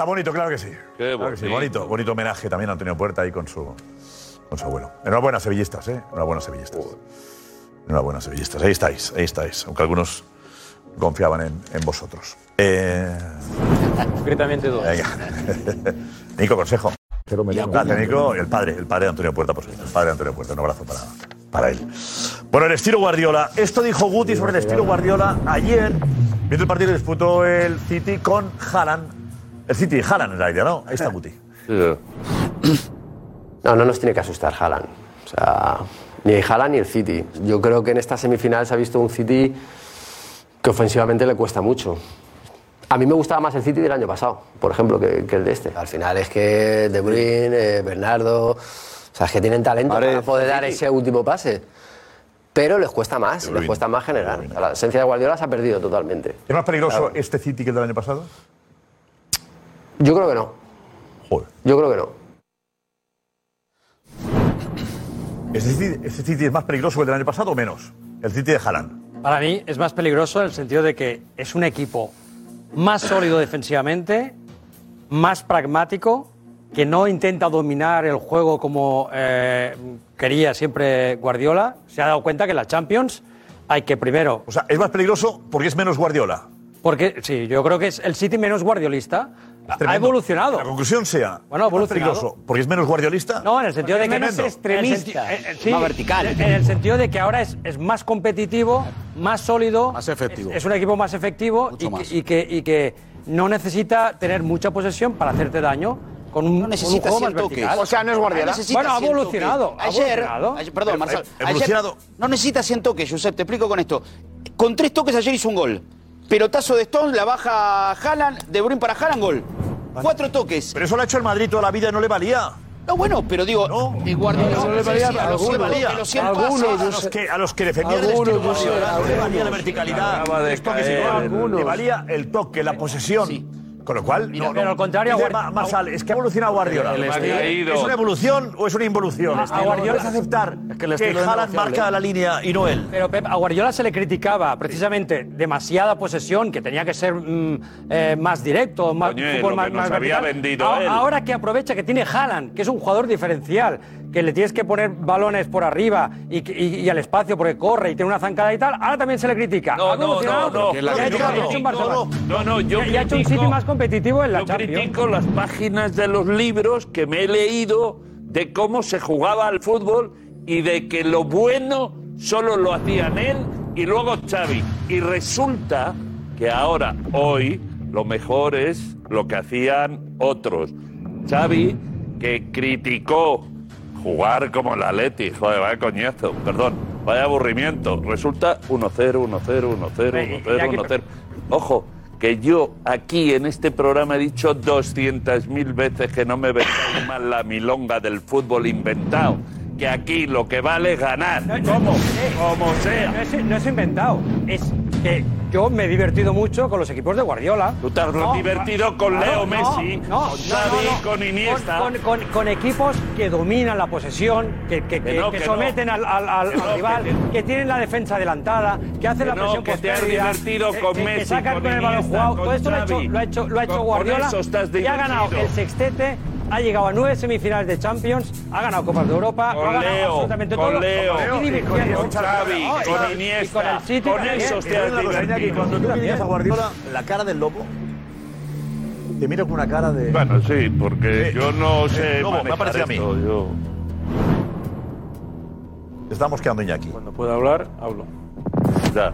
Está, bonito, claro que sí. Qué Claro que sí, bonito. bonito, homenaje también a Antonio Puerta ahí con su, con su abuelo. Enhorabuena, sevillistas, ¿eh? Enhorabuena, sevillistas. Enhorabuena, sevillistas. Ahí estáis, ahí estáis. Aunque algunos confiaban en, en vosotros. Eh, Concretamente dos. venga. Nico, consejo. Grande, Nico, el padre, el padre de Antonio Puerta, por supuesto. El padre de Antonio Puerta. Un abrazo para, para él. Bueno, el estilo Guardiola. Esto dijo Guti sobre el estilo Guardiola ayer, viendo el partido que disputó el City con Haaland. El City Haaland en la idea, ¿no? Ahí está Guti. No, no nos tiene que asustar Haaland. O sea, ni Haaland ni el City. Yo creo que en esta semifinal se ha visto un City que ofensivamente le cuesta mucho. A mí me gustaba más el City del año pasado, por ejemplo, que, que el de este. Al final es que De Bruyne, eh, Bernardo, o sea, es que tienen talento para poder dar ese último pase. Pero les cuesta más, les cuesta más generar. La esencia de Guardiola se ha perdido totalmente. ¿Es más peligroso Claro. este City que el del año pasado? Yo creo que no. Yo creo que no. ¿Este City, este City es más peligroso que el del año pasado o menos? El City de Haaland. Para mí es más peligroso en el sentido de que es un equipo más sólido defensivamente, más pragmático, que no intenta dominar el juego como eh, quería siempre Guardiola. Se ha dado cuenta que en la Champions hay que primero... O sea, es más peligroso porque es menos Guardiola. Porque sí, yo creo que es el City menos guardiolista. Ha evolucionado. La conclusión sea, Bueno, ha ¿es más evolucionado. peligroso porque es menos guardiolista? No, en el sentido de que Tremendo. en el senti- eh, eh, sí, En el sentido de que ahora es, es más competitivo, más sólido. Más efectivo. Es, es un equipo más efectivo y, más. Que, y, que, y que no necesita tener mucha posesión para hacerte daño. Con un, con un juego más vertical. Necesita Bueno, ha 100 evolucionado. toques. ha evolucionado. ayer- perdón, Marcelo. ayer evolucionado. no necesita 100 toques, Josep, te explico con esto. Con tres toques ayer hizo un gol. Pelotazo de Stones, la baja Haaland, De Bruyne para Haaland, gol. Cuatro toques. Pero eso lo ha hecho el Madrid toda la vida y no le valía. No, bueno, pero digo, el Guardiola No, no, le valía sí, a a los algunos. 100 valía. toques, los 100 Algunos, pases. a los que, a los que defendían el estilo no le valía la verticalidad, de toques le valía el toque, la posesión. Con lo cual, no, pero no. al contrario, Dice a Guard- Ma- Masal, es que ha evolucionado Guardiola. El estilo- ¿Es una evolución o es una involución? A- a Guardiola- ¿Es aceptar que, el estilo es Haaland negociable. marca la línea y no él? Pero Pep, a Guardiola se le criticaba precisamente demasiada posesión, que tenía que ser mm, eh, más directo, más Coño, fútbol lo más, que nos más había vertical. vendido A- él. Ahora que aprovecha que tiene Haaland, que es un jugador diferencial, que le tienes que poner balones por arriba y, que- y- y al espacio porque corre y tiene una zancada y tal, ahora también se le critica. No, no, no, no. ha hecho- un. No, no, yo Y ha hecho un critico- City más competitivo en la Yo Champions. critico las páginas de los libros que me he leído de cómo se jugaba al fútbol y de que lo bueno solo lo hacían él y luego Xavi. Y resulta que ahora, hoy, lo mejor es lo que hacían otros. Xavi, que criticó jugar como el Atleti, joder, vaya coñazo, perdón, vaya aburrimiento. Resulta 1-0, 1-0, 1-0, 1-0, 1-0. Ojo, que yo aquí en este programa he dicho 200.000 veces que no me vendáis más la milonga del fútbol inventado. Que aquí lo que vale es ganar. ¿Cómo? Como sea. No es, no es inventado, es que yo me he divertido mucho con los equipos de Guardiola. Tú te has No, divertido con claro, Leo Messi, no, con no, Xavi, no, no. con Iniesta. Con, con- con equipos que dominan la posesión, que, que- que- que someten al, al- al- rival, que tienen la defensa adelantada, que hacen Que la presión que te has divertido con que- que Messi, sacan con con el balón jugado. con Todo esto lo ha hecho, Xavi. lo ha hecho, lo ha hecho Con- con Guardiola y ha ganado el sextete. Ha llegado a nueve semifinales de Champions, ha ganado Copas de Europa, Con ha ganado Leo, absolutamente con todo. Leo, y con- divirtiendo. con Xavi, No, con Iniesta, con el City con esos te cuando tú miras a Guardiola, la cara del lobo, te mira con una cara de... Bueno, sí, porque Sí. yo no sé Lobo, me parecido a mí. yo- Estamos quedando Iñaki. Cuando pueda hablar, hablo.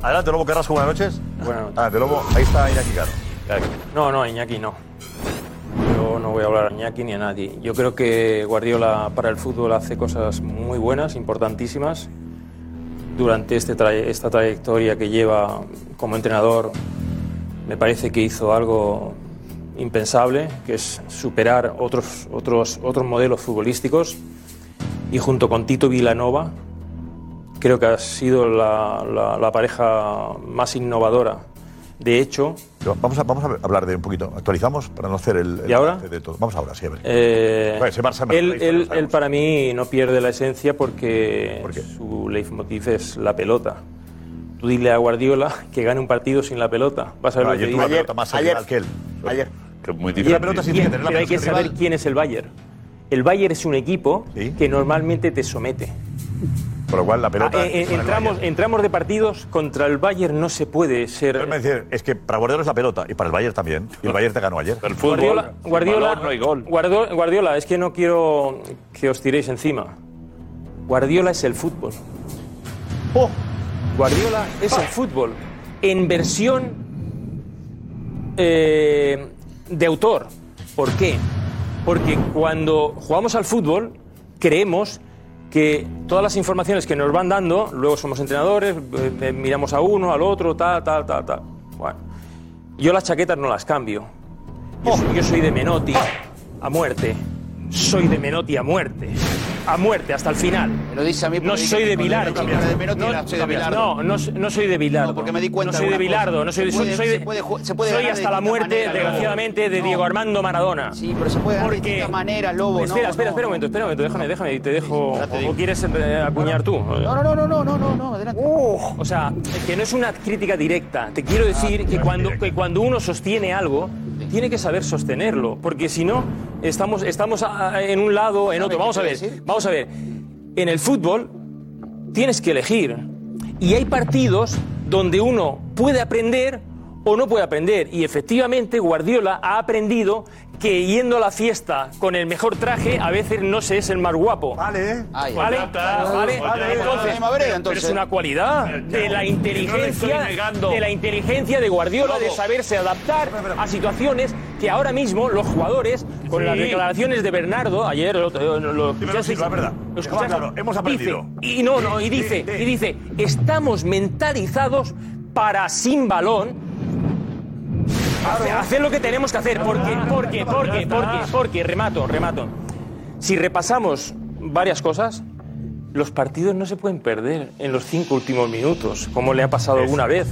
Adelante, Lobo Carrasco, buenas noches. Buenas noches. Adelante, Lobo. Ahí está Iñaki Caro. No, no, Iñaki no. No voy a hablar a Iñaki ni a nadie. Yo creo que Guardiola para el fútbol hace cosas muy buenas, importantísimas. Durante este traye- esta trayectoria que lleva como entrenador, me parece que hizo algo impensable, que es superar otros, otros, otros modelos futbolísticos. Y junto con Tito Vilanova, creo que ha sido la, la- la pareja más innovadora. De hecho, Pero Vamos a, vamos a hablar de un poquito. Actualizamos para no hacer el, el ¿Y ahora? de todo. Vamos ahora, sí, a ver. Eh, Bueno, ese Barça me- él, él- él para mí no pierde la esencia porque su leitmotiv es la pelota. Tú dile a Guardiola que gane un partido sin la pelota. Vas a ver No, lo que ayer la dice. pelota más original que él. Ayer. Que es muy difícil. bien, pero hay que saber quién es el Bayern. El Bayern es un equipo que normalmente te somete. Por lo cual la pelota. Ah, eh, eh, el entramos, entramos de partidos contra el Bayern no se puede ser. Pero me dice, es que para Guardiola es la pelota y para el Bayern también. Y el Bayern te ganó ayer. Guardiola, Guardiola, Guardo- Guardiola, es que no quiero que os tiréis encima. Guardiola es el fútbol. Oh. Guardiola es el fútbol. En versión eh, de autor. ¿Por qué? Porque cuando jugamos al fútbol, creemos que todas las informaciones que nos van dando, luego somos entrenadores, eh, eh, miramos a uno, al otro, tal, tal, tal, tal. Bueno, yo las chaquetas no las cambio. Yo, soy, yo soy de Menotti a muerte. Soy de Menotti a muerte. A muerte, hasta el final. lo dice a mí No porque soy de Bilardo. No, no, no soy de Bilardo. porque me di cuenta No soy de. Bilardo. No soy, soy de- soy hasta la muerte, desgraciadamente, de No. Diego Armando Maradona. Sí, pero se puede ganar de Porque- distintas maneras, Lobo. Espera, no, espera, no. espera un momento, espera un momento, déjame, déjame, y te dejo. ¿O quieres eh, acuñar tú? No, no, no, no, no, no, no, no, adelante. O sea, que no es una crítica directa. Te quiero decir cuando, que cuando uno sostiene algo, tiene que saber sostenerlo. Porque si no, estamos, estamos en un lado, en otro. Vamos a ver, vamos a ver. En el fútbol tienes que elegir. Y hay partidos donde uno puede aprender o no puede aprender. Y efectivamente Guardiola ha aprendido que yendo a la fiesta con el mejor traje a veces no se es el más guapo. Vale. Ay, ¿Vale? ay, ¿Vale? vale, Entonces, vale, Madrid, pero entonces. es una cualidad de la inteligencia de la inteligencia de Guardiola de saberse adaptar a situaciones que ahora mismo los jugadores con Sí. las declaraciones de Bernardo ayer lo, lo, lo escuchasteis- sí, la verdad. lo escuchasteis. Claro, hemos aprendido. Dice- y no, no, y dice, y dice, estamos mentalizados para sin balón hacer, lo que tenemos que hacer. Porque, porque, porque, porque, porque, remato, remato. Si repasamos varias cosas, los partidos no se pueden perder en los cinco últimos minutos, como le ha pasado alguna vez.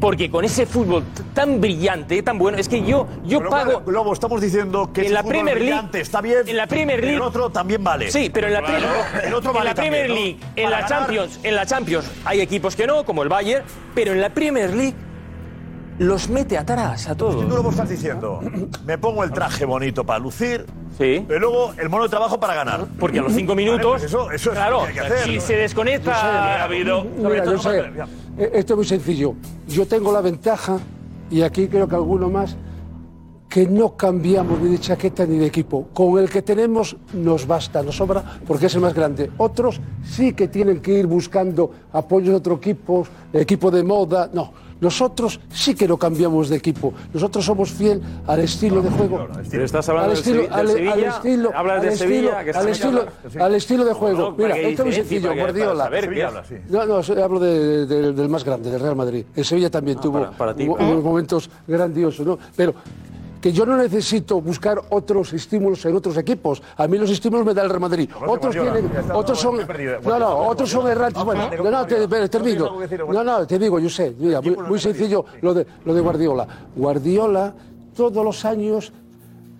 Porque con ese fútbol tan brillante, tan bueno, es que yo, yo Pero, pago. Lobo, estamos diciendo que en ese la fútbol Premier League está bien. en la Premier League El otro también vale. Sí, pero en la, Claro, Premier- el otro en la Premier también, ¿no? League, en Para la ganar. Champions, en la Champions hay equipos que no, como el Bayern, pero en la Premier League los mete atrás a todos. Tú Lobo estás diciendo, me pongo el traje bonito para lucir, sí. pero luego el mono de trabajo para ganar. Porque a los cinco Vale, minutos, pues eso, eso es claro, lo que hay que hacer. si se desconecta, ha habido. Mira, yo sé, eh, esto es muy sencillo. Yo tengo la ventaja, y aquí creo que alguno más, que no cambiamos ni de chaqueta ni de equipo. Con el que tenemos nos basta, nos sobra, porque es el más grande. Otros sí que tienen que ir buscando apoyos de otro equipo, equipo de moda. No, nosotros sí que no cambiamos de equipo. Nosotros somos fiel al estilo de juego. Pero estás hablando al del estilo, del al, Sevilla, al estilo, hablas al de estilo, Sevilla, que está al estilo, al estilo de juego. No, Mira, que esto es muy sencillo, que- Guardiola. No, no, hablo de- de- del más grande, del Real Madrid. En Sevilla también tuvo para- para ti, hubo para- unos momentos grandiosos, ¿no? Pero que yo no necesito buscar otros estímulos en otros equipos. A mí los estímulos me da el Real Madrid. Otros tienen, otros son, no, no, otros son errantes. Bueno, no, no, te, termino. No, no, te digo, yo sé, mira, muy, muy sencillo lo de, lo de Guardiola. Guardiola todos los años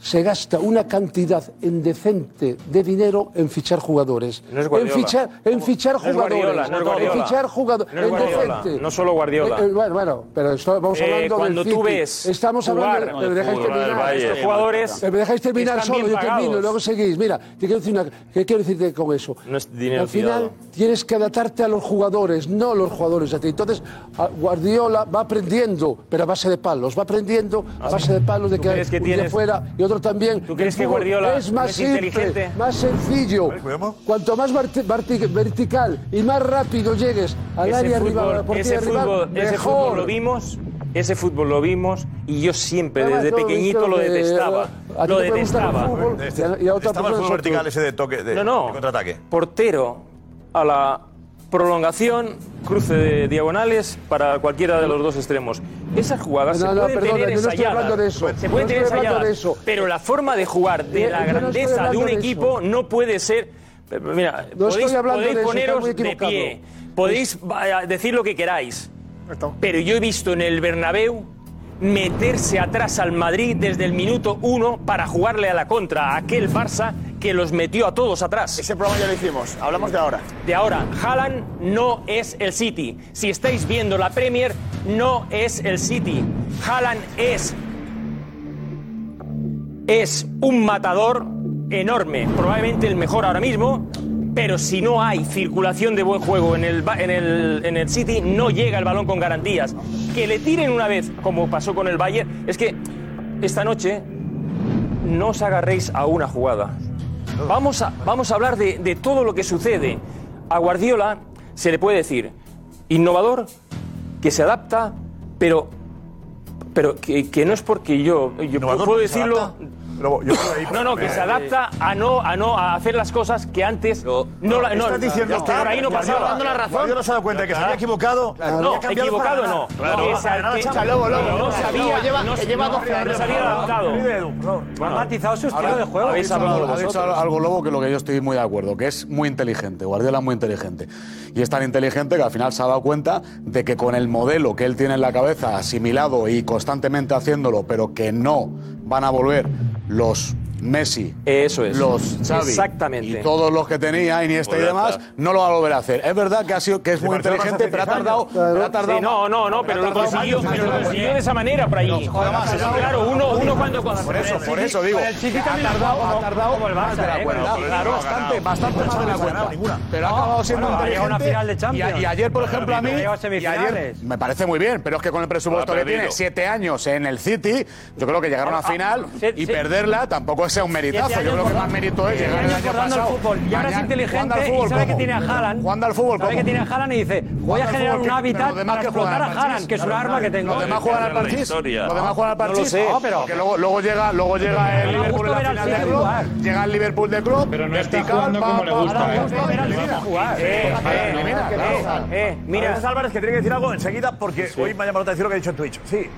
se gasta una cantidad indecente de dinero en fichar jugadores. No es en Guardiola. fichar, en fichar No es jugadores. Guardiola, no es en Guardiola. fichar jugadores. No es Guardiola, no solo Guardiola. Eh, eh, bueno, bueno, pero esto- vamos Eh, hablando cuando del tú City. ves Estamos jugar hablando. ¿Me dejáis terminar? Valle. Estos jugadores ¿Me dejáis terminar están solo? Yo termino luego seguís. Mira, te quiero decir una, ¿qué quiero decirte con eso? No es dinero Al final tirado. tienes que adaptarte a los jugadores, no los jugadores a ti. Entonces, a- Guardiola va aprendiendo, pero a base de palos. Va aprendiendo a base de palos de ¿Tú que, que de tienes- fuera y otro también. ¿Tú crees que Guardiola es más es simple, inteligente? más sencillo? Cuanto más verti- verti- vertical y más rápido llegues al Ese área arriba, a la fútbol, portería ese rival, fútbol, ese fútbol lo vimos, ese fútbol lo vimos y yo siempre Además, desde pequeñito lo detestaba. a ti Lo detestaba. fútbol, y a- y a otra Estaba el fútbol otro. vertical ese de toque de, No, no. de contraataque. Portero a la prolongación, cruce de diagonales para cualquiera de los dos extremos. Esas jugadas No, se no, pueden perdona, tener yo no estoy ensayadas. hablando de eso. Se No pueden tener ensayadas. de eso. Pero la forma de jugar de Eh, la yo no estoy grandeza de un de equipo no puede ser. Mira, No estoy podéis, hablando podéis de eso, poneros muy de pie, podéis decir lo que queráis. Pero yo he visto en el Bernabéu meterse atrás al Madrid desde el minuto uno para jugarle a la contra a aquel Barça que los metió a todos atrás. Ese programa ya lo hicimos, hablamos de ahora. De ahora, Haaland no es el City. Si estáis viendo la Premier, no es el City. Haaland es es un matador enorme, probablemente el mejor ahora mismo, pero si no hay circulación de buen juego en el, en el, en el City, no llega el balón con garantías. Que le tiren una vez, como pasó con el Bayern, es que esta noche no os agarréis a una jugada. Vamos a, vamos a hablar de, de todo lo que sucede. A Guardiola se le puede decir innovador, que se adapta, pero, pero que, que no es porque yo, yo puedo decirlo. Yo ahí- No, no, que se adapta a no, a no a hacer las cosas que antes no, la- no, Estás diciendo que por ahí no pasaba. dando la razón. Guardiola se ha dado cuenta que se había equivocado. No, equivocado no. No no sabía, lleva- no- lleva no- 12 años no se había adaptado. Ha matizado su estilo de juego. Habéis hablado, algo lobo que lo que yo estoy muy de acuerdo, que es muy inteligente. Guardiola es muy inteligente. Y es tan inteligente que al final se ha dado cuenta de que con el modelo que él tiene en la cabeza, asimilado y constantemente haciéndolo, pero que no van a volver los Messi, Eso es. los Xavi Exactamente. y todos los que tenía, Iniesta y Pues demás, no lo va a volver a hacer. Es verdad que ha sido que es muy inteligente, pero ha tardado, diez años. pero ha tardado Sí, no, no, no, pero lo consiguió, pero lo años. consiguió de esa manera por allí. Claro, uno, uno cuando, cuando Por eso, por eso digo, ha tardado, ha tardado más de la cuenta. Claro, bastante, bastante más de la cuenta. Pero ha acabado siendo Bueno, ha llegado a una inteligente. final de Champions. Y, y ayer, por ejemplo, a mí, y ayer me parece muy bien, pero es que con el presupuesto que tiene, siete años en el City, yo creo que llegar a una Ah, final siete- y perderla tampoco es un meritazo. Yo creo que más mérito es llegar el año jugando al pasado. fútbol. Y ahora es inteligente y sabe que tiene a Haaland. Jugando al fútbol, Sabe que tiene a Haaland y dice, voy a generar un que- hábitat para que explotar a al Haaland, que es un arma que tengo. Los demás juegan al la parchís. Los demás juegan al parchís. No, pero que luego, llega, luego llega el Liverpool en la final de City club. Llega el Liverpool de club. Pero no está jugando como le gusta, eh. Eh, eh, mira, Mira, Álvarez, que tiene que decir algo enseguida porque hoy me ha llamado la atención lo que ha dicho en Twitch. Sí.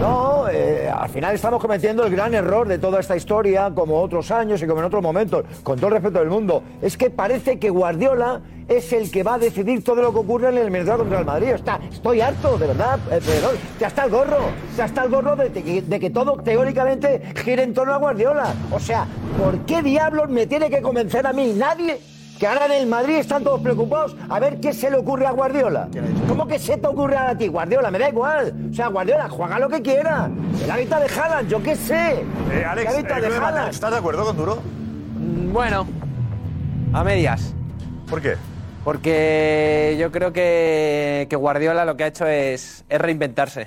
No, eh, al final estamos cometiendo el gran error de toda esta historia, como otros años y como en otros momentos, con todo el respeto del mundo. Es que parece que Guardiola es el que va a decidir todo lo que ocurre en el mercado contra el Madrid. Está, estoy harto, de verdad, eh. Ya está el gorro, ya está el gorro de, de que todo teóricamente gire en torno a Guardiola. O sea, ¿por qué diablos me tiene que convencer a mí? Nadie. Que ahora en el Madrid están todos preocupados a ver qué se le ocurre a Guardiola. ¿Cómo que se te ocurre a ti? Guardiola, me da igual. O sea, Guardiola, juega lo que quiera. El hábitat de Haaland, yo qué sé. Eh, Alex, el hábitat eh, de Haaland. ¿estás de acuerdo con Duro? Bueno, a medias. ¿Por qué? Porque yo creo que, que Guardiola lo que ha hecho es, es reinventarse.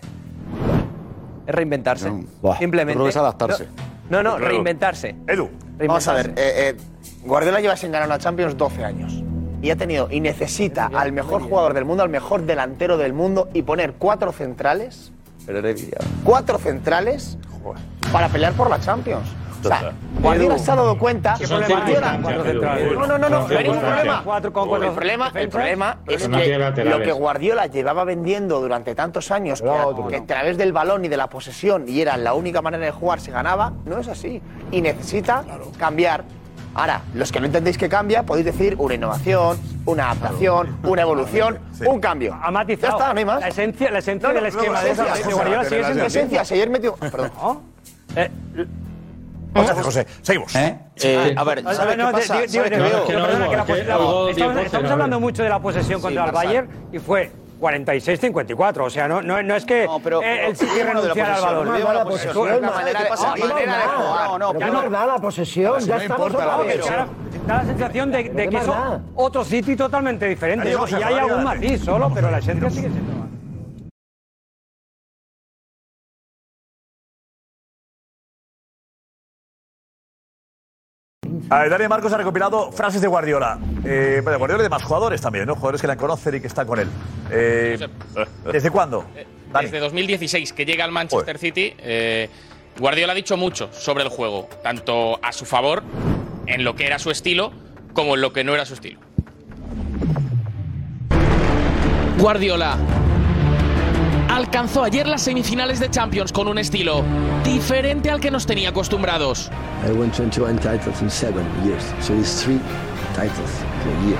Es reinventarse. Buah, Simplemente. creo que es adaptarse. No, no, Claro. reinventarse. Edu. Vamos a ver, eh, eh, Guardiola lleva sin ganar una Champions 12 años. Y ha tenido y necesita al mejor jugador del mundo, al mejor delantero del mundo y poner cuatro centrales, cuatro centrales para pelear por la Champions. O sea, Guardiola se ha dado cuenta. ¿Qué problema. No, no, no, no, no hay ningún Cuatro problema. Cuatro con cuatro El problema, el problema es que lo que Guardiola llevaba vendiendo durante tantos años, que a través del balón y de la posesión, y era la única manera de jugar, se ganaba, no es así. Y necesita cambiar. Ahora, los que no entendéis que cambia, podéis decir una innovación, una adaptación, una evolución, un cambio. Ha matizado. Ya está, no hay más. La esencia, la esencia No, no, del no, esquema no, de, esencia, de Guardiola sigue siendo la esencia. Si ayer metió. Perdón. José, José, seguimos. Eh, a ver, ¿sabes no, qué pasa? di- di- ¿Sabes di- qué di- veo? perdona que la pos- la- Estamos estamos hablando mucho de la posesión Sí, contra el Barça. Bayern y fue 46-54. O sea, no, no, no es que eh, el City renunciara al balón. No, la posesión, la manera de- Ah, ¿qué más da? No, no, ¿Qué ya no. da la posesión? Ya no estamos importa otra vez. Da la sensación de, de ¿Qué que da? otro City totalmente diferente. ¿no? Y hay algún matiz solo, pero la esencia sigue siendo. A ver, Dani Marcos ha recopilado frases de Guardiola. Eh, de Guardiola y de más jugadores también, ¿no? Jugadores que la conocen y que están con él. Eh, ¿Desde cuándo? Dani. Desde 2016 que llega al Manchester City, eh, Guardiola ha dicho mucho sobre el juego, tanto a su favor, en lo que era su estilo, como en lo que no era su estilo. Guardiola alcanzó ayer las semifinales de Champions con un estilo diferente al que nos tenía acostumbrados. I won 21 titles in seven years, so it's three titles per year,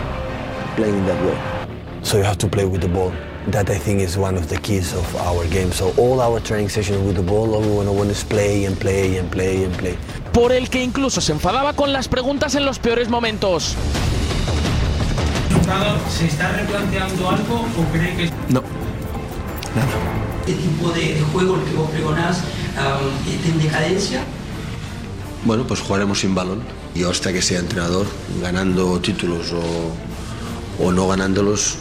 playing that way. So you have to play with the ball. That I think is one of the keys of our game. So all our training sessions with the ball, all we want to want is play and play and play and play. por el que incluso se enfadaba con las preguntas en los peores momentos. ¿Se está replanteando algo o cree que No. Este tipo de, de juego el que vos pregonás um, está en decadencia? Bueno, pues jugaremos sin balón. Yo hasta que sea entrenador, ganando títulos o, o no ganándolos,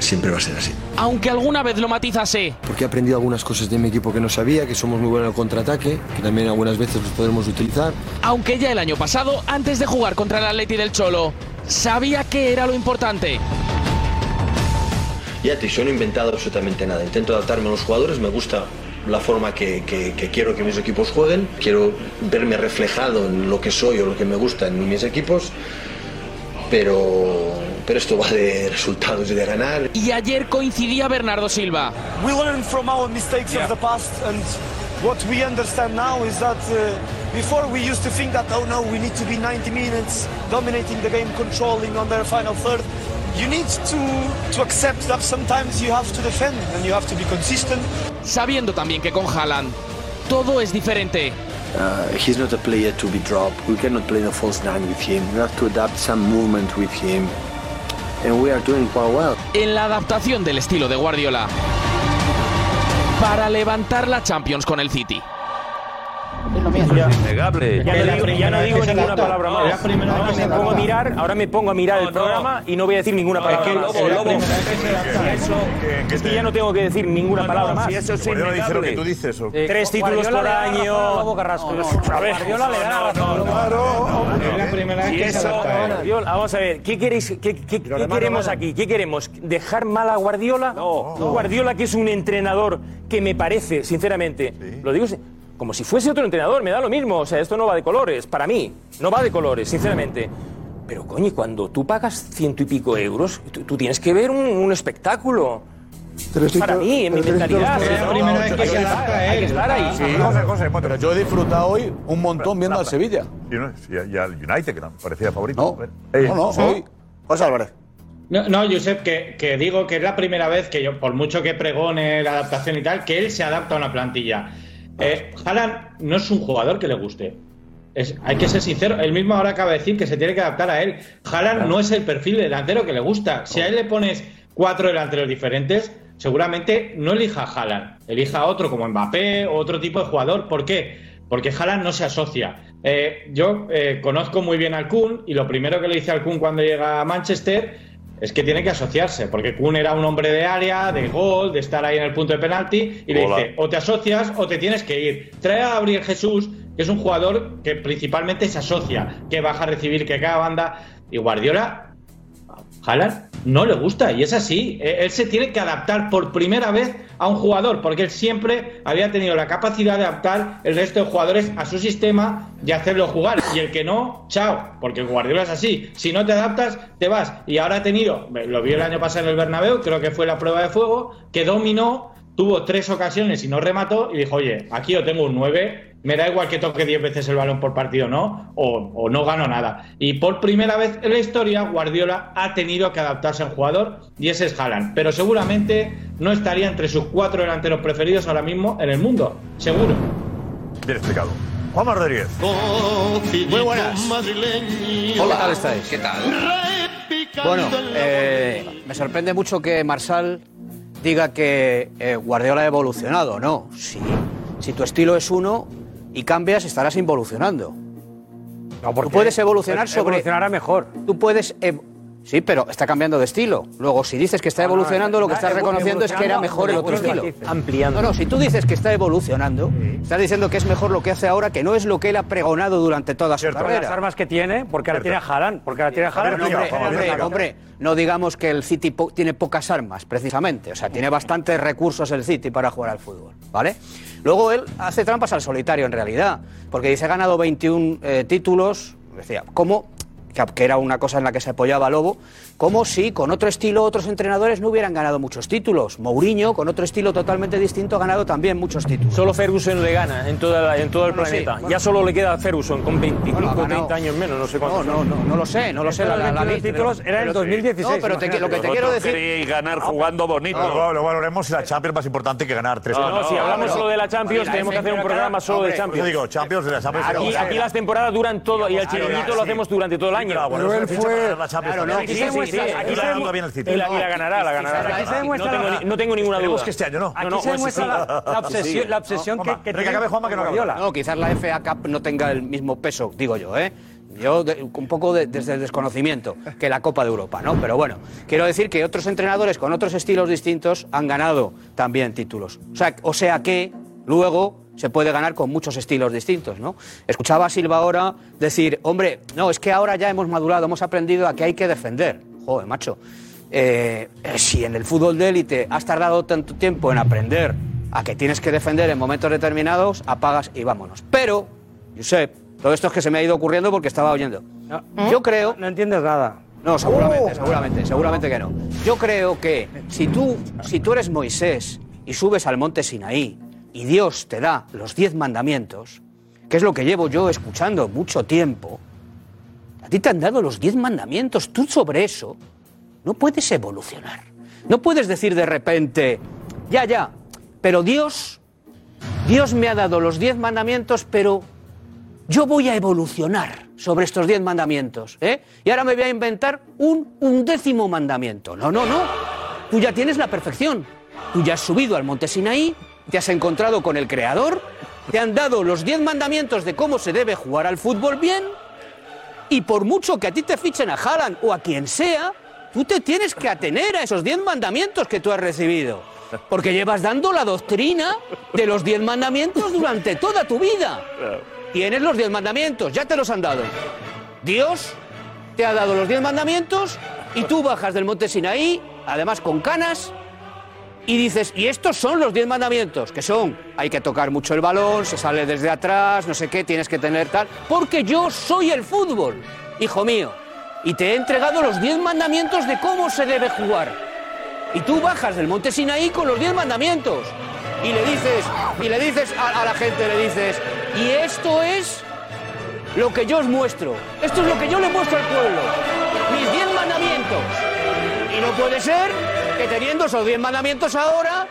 siempre va a ser así. Aunque alguna vez lo matizase, Porque he aprendido algunas cosas de mi equipo que no sabía, que somos muy buenos en el contraataque, que también algunas veces los podemos utilizar. aunque ya el año pasado, antes de jugar contra el Atleti del Cholo, sabía que era lo importante. Ya te yo no he inventado absolutamente nada. Intento adaptarme a los jugadores, me gusta la forma que, que- que quiero que mis equipos jueguen, quiero verme reflejado en lo que soy o lo que me gusta en mis equipos, pero, pero esto va de resultados y de ganar. Y ayer coincidía Bernardo Silva. We learn from our mistakes of the past, and what we understand now is that uh, before we used to think that, oh no, we need to be 90 minutes dominating the game, controlling on their final third. You need to, to accept that sometimes you have to defend and you have to be consistent. Sabiendo también que con Haaland todo es diferente. Uh, he's not a player to be dropped. We cannot play the false nine with him. We have to adapt some movement with him. And we are doing quite well. En la adaptación del estilo de Guardiola para levantar la Champions con el City. Innegable. Ya no digo, ya no digo ninguna palabra más. Ahora me pongo a mirar, ahora me pongo a mirar el programa y no voy a decir ninguna palabra más. Es que ya no tengo que decir ninguna palabra más. Si eso es que tú dices. o- Tres títulos por año. A ver, Guardiola, vamos a ver, ¿qué queréis, qué, qué- qué queremos aquí? ¿Qué queremos? ¿Dejar mal a Guardiola? No. Guardiola, que es un entrenador que me parece, sinceramente, lo digo como si fuese otro entrenador, me da lo mismo. O sea, esto no va de colores, para mí, no va de colores, sinceramente. Pero coño, y cuando tú pagas ciento y pico euros, tú, tú tienes que ver un, un espectáculo. Para mí, en mi mentalidad. Es la ¿no? primera vez que Hay se estar- adapta a Hay que estar ahí. Sí, José, José, Pero yo he disfrutado hoy un montón viendo al Sevilla. Y, al United, que parecía favorito. No, no, no, hoy. José Álvarez. No, no, Josep, que, que digo que es la primera vez que yo, por mucho que pregone la adaptación y tal, que él se adapta a una plantilla. Eh, Haaland no es un jugador que le guste. Es- hay que ser sincero, él mismo ahora acaba de decir que se tiene que adaptar a él. Haaland no es el perfil de delantero que le gusta. Si a él le pones cuatro delanteros diferentes, seguramente no elija a Haaland, elija a otro como Mbappé o otro tipo de jugador. ¿Por qué? Porque Haaland no se asocia. Eh, yo eh, conozco muy bien al Kun y lo primero que le dice al Kun cuando llega a Manchester es que tiene que asociarse, porque Kun era un hombre de área, de gol, de estar ahí en el punto de penalti, y le dice, o te asocias o te tienes que ir. Trae a Gabriel Jesús, que es un jugador que principalmente se asocia, que baja a recibir, que cada banda, y Guardiola, Haaland, no le gusta y es así. Eh, Él se tiene que adaptar por primera vez a un jugador porque él siempre había tenido la capacidad de adaptar el resto de jugadores a su sistema y hacerlo jugar. Y el que no, chao, porque Guardiola es así. Si no te adaptas, te vas. Y ahora ha tenido, lo vi el año pasado en el Bernabéu, creo que fue la prueba de fuego, que dominó, tuvo tres ocasiones y no remató y dijo, oye, aquí yo tengo un 9, me da igual que toque 10 veces el balón por partido, ¿no? O, o no gano nada. Y por primera vez en la historia, Guardiola ha tenido que adaptarse al jugador y ese es Haaland. Pero seguramente no estaría entre sus cuatro delanteros preferidos ahora mismo en el mundo. Seguro. Bien explicado. Juan Rodríguez. Muy buenas. Hola, ¿qué tal estáis? ¿Qué tal? Bueno, eh, me sorprende mucho que Marsal diga que eh, Guardiola ha evolucionado. No, sí. Si tu estilo es uno y cambias, estarás involucionando. No, porque Tú puedes evolucionar sobre. evolucionará mejor. Tú puedes. ev- Sí, pero está cambiando de estilo. Luego, si dices que está no, evolucionando, lo que está estás reconociendo es que era mejor el otro estilo. ampliando. No, no, si tú dices que está evolucionando, estás diciendo que es mejor lo que hace ahora, que no es lo que él ha pregonado durante toda su las carrera. armas que tiene, porque ahora tiene a Haaland, porque ahora tiene a Haaland. Hombre, hombre, hombre, no digamos que el City po- tiene pocas armas, precisamente. O sea, tiene bastantes recursos el City para jugar al fútbol, ¿vale? Luego él hace trampas al solitario, en realidad, porque dice, he ganado 21 eh, títulos, decía, ¿cómo? Que, que era una cosa en la que se apoyaba Lobo, como si con otro estilo otros entrenadores no hubieran ganado muchos títulos. Mourinho, con otro estilo totalmente distinto, ha ganado también muchos títulos. Solo Ferguson le gana en, toda la- en todo el Bueno, sí, planeta. bueno. Ya solo le queda a Ferguson con 25 Bueno, ha o ganado- 30 años menos, no sé cuántos. No, no, no, no lo sé, no lo sé. La, la, la, Los títulos era en 2016. No, pero te- lo que te quiero decir... ganar jugando bonito. Luego, luego hablaremos si la Champions es más importante que ganar tres No, no, si hablamos solo de la Champions, tenemos que hacer un programa solo de Champions. Yo digo, Champions de la Champions. Aquí, aquí las temporadas duran todo y el chiringuito lo hacemos durante todo el año. Pero para ganar la Champions Claro, no, también. aquí se demuestra- Sí, aquí la ganará, la ganará. Aquí se demuestra No tengo la- ni- no tengo ninguna duda. que este año no. Aquí No, no, se pues demuestra la, la obsesión, la obsesión que, Juanma, que pero que acabe Juanma, que no acabe. Guardiola. No, quizás la FA Cup no tenga el mismo peso, digo yo, ¿eh? Yo de- un poco de- desde el desconocimiento que la Copa de Europa, ¿no? Pero bueno, quiero decir que otros entrenadores con otros estilos distintos han ganado también títulos. O sea, o sea que luego se puede ganar con muchos estilos distintos, ¿no? Escuchaba a Silva ahora decir, hombre, no, es que ahora ya hemos madurado, hemos aprendido a que hay que defender. Joder, macho. Eh, eh, si en el fútbol de élite has tardado tanto tiempo en aprender a que tienes que defender en momentos determinados, apagas y vámonos. Pero, Josep, todo esto es que se me ha ido ocurriendo porque estaba oyendo. Yo creo... No entiendes nada. No, seguramente, seguramente, seguramente que no. Yo creo que si tú, si tú eres Moisés y subes al monte Sinaí y Dios te da los diez mandamientos, que es lo que llevo yo escuchando mucho tiempo, a ti te han dado los diez mandamientos, tú sobre eso no puedes evolucionar. No puedes decir de repente, ya, ya, pero Dios, Dios me ha dado los diez mandamientos, pero yo voy a evolucionar sobre estos diez mandamientos, ¿eh? Y ahora me voy a inventar un undécimo mandamiento. No, no, no. Tú ya tienes la perfección. Tú ya has subido al monte Sinaí, te has encontrado con el Creador, te han dado los diez mandamientos de cómo se debe jugar al fútbol bien, y por mucho que a ti te fichen a Haaland o a quien sea, tú te tienes que atener a esos diez mandamientos que tú has recibido. Porque llevas dando la doctrina de los diez mandamientos durante toda tu vida. Tienes los diez mandamientos, ya te los han dado. Dios te ha dado los diez mandamientos y tú bajas del monte Sinaí, además con canas, y dices, y estos son los diez mandamientos, que son, hay que tocar mucho el balón, se sale desde atrás, no sé qué, tienes que tener tal, porque yo soy el fútbol, hijo mío, y te he entregado los diez mandamientos de cómo se debe jugar. Y tú bajas del monte Sinaí con los diez mandamientos. Y le dices, y le dices a, la gente, le dices, y esto es lo que yo os muestro. Esto es lo que yo le muestro al pueblo. Mis diez mandamientos. Y no puede ser que teniendo esos diez mandamientos ahora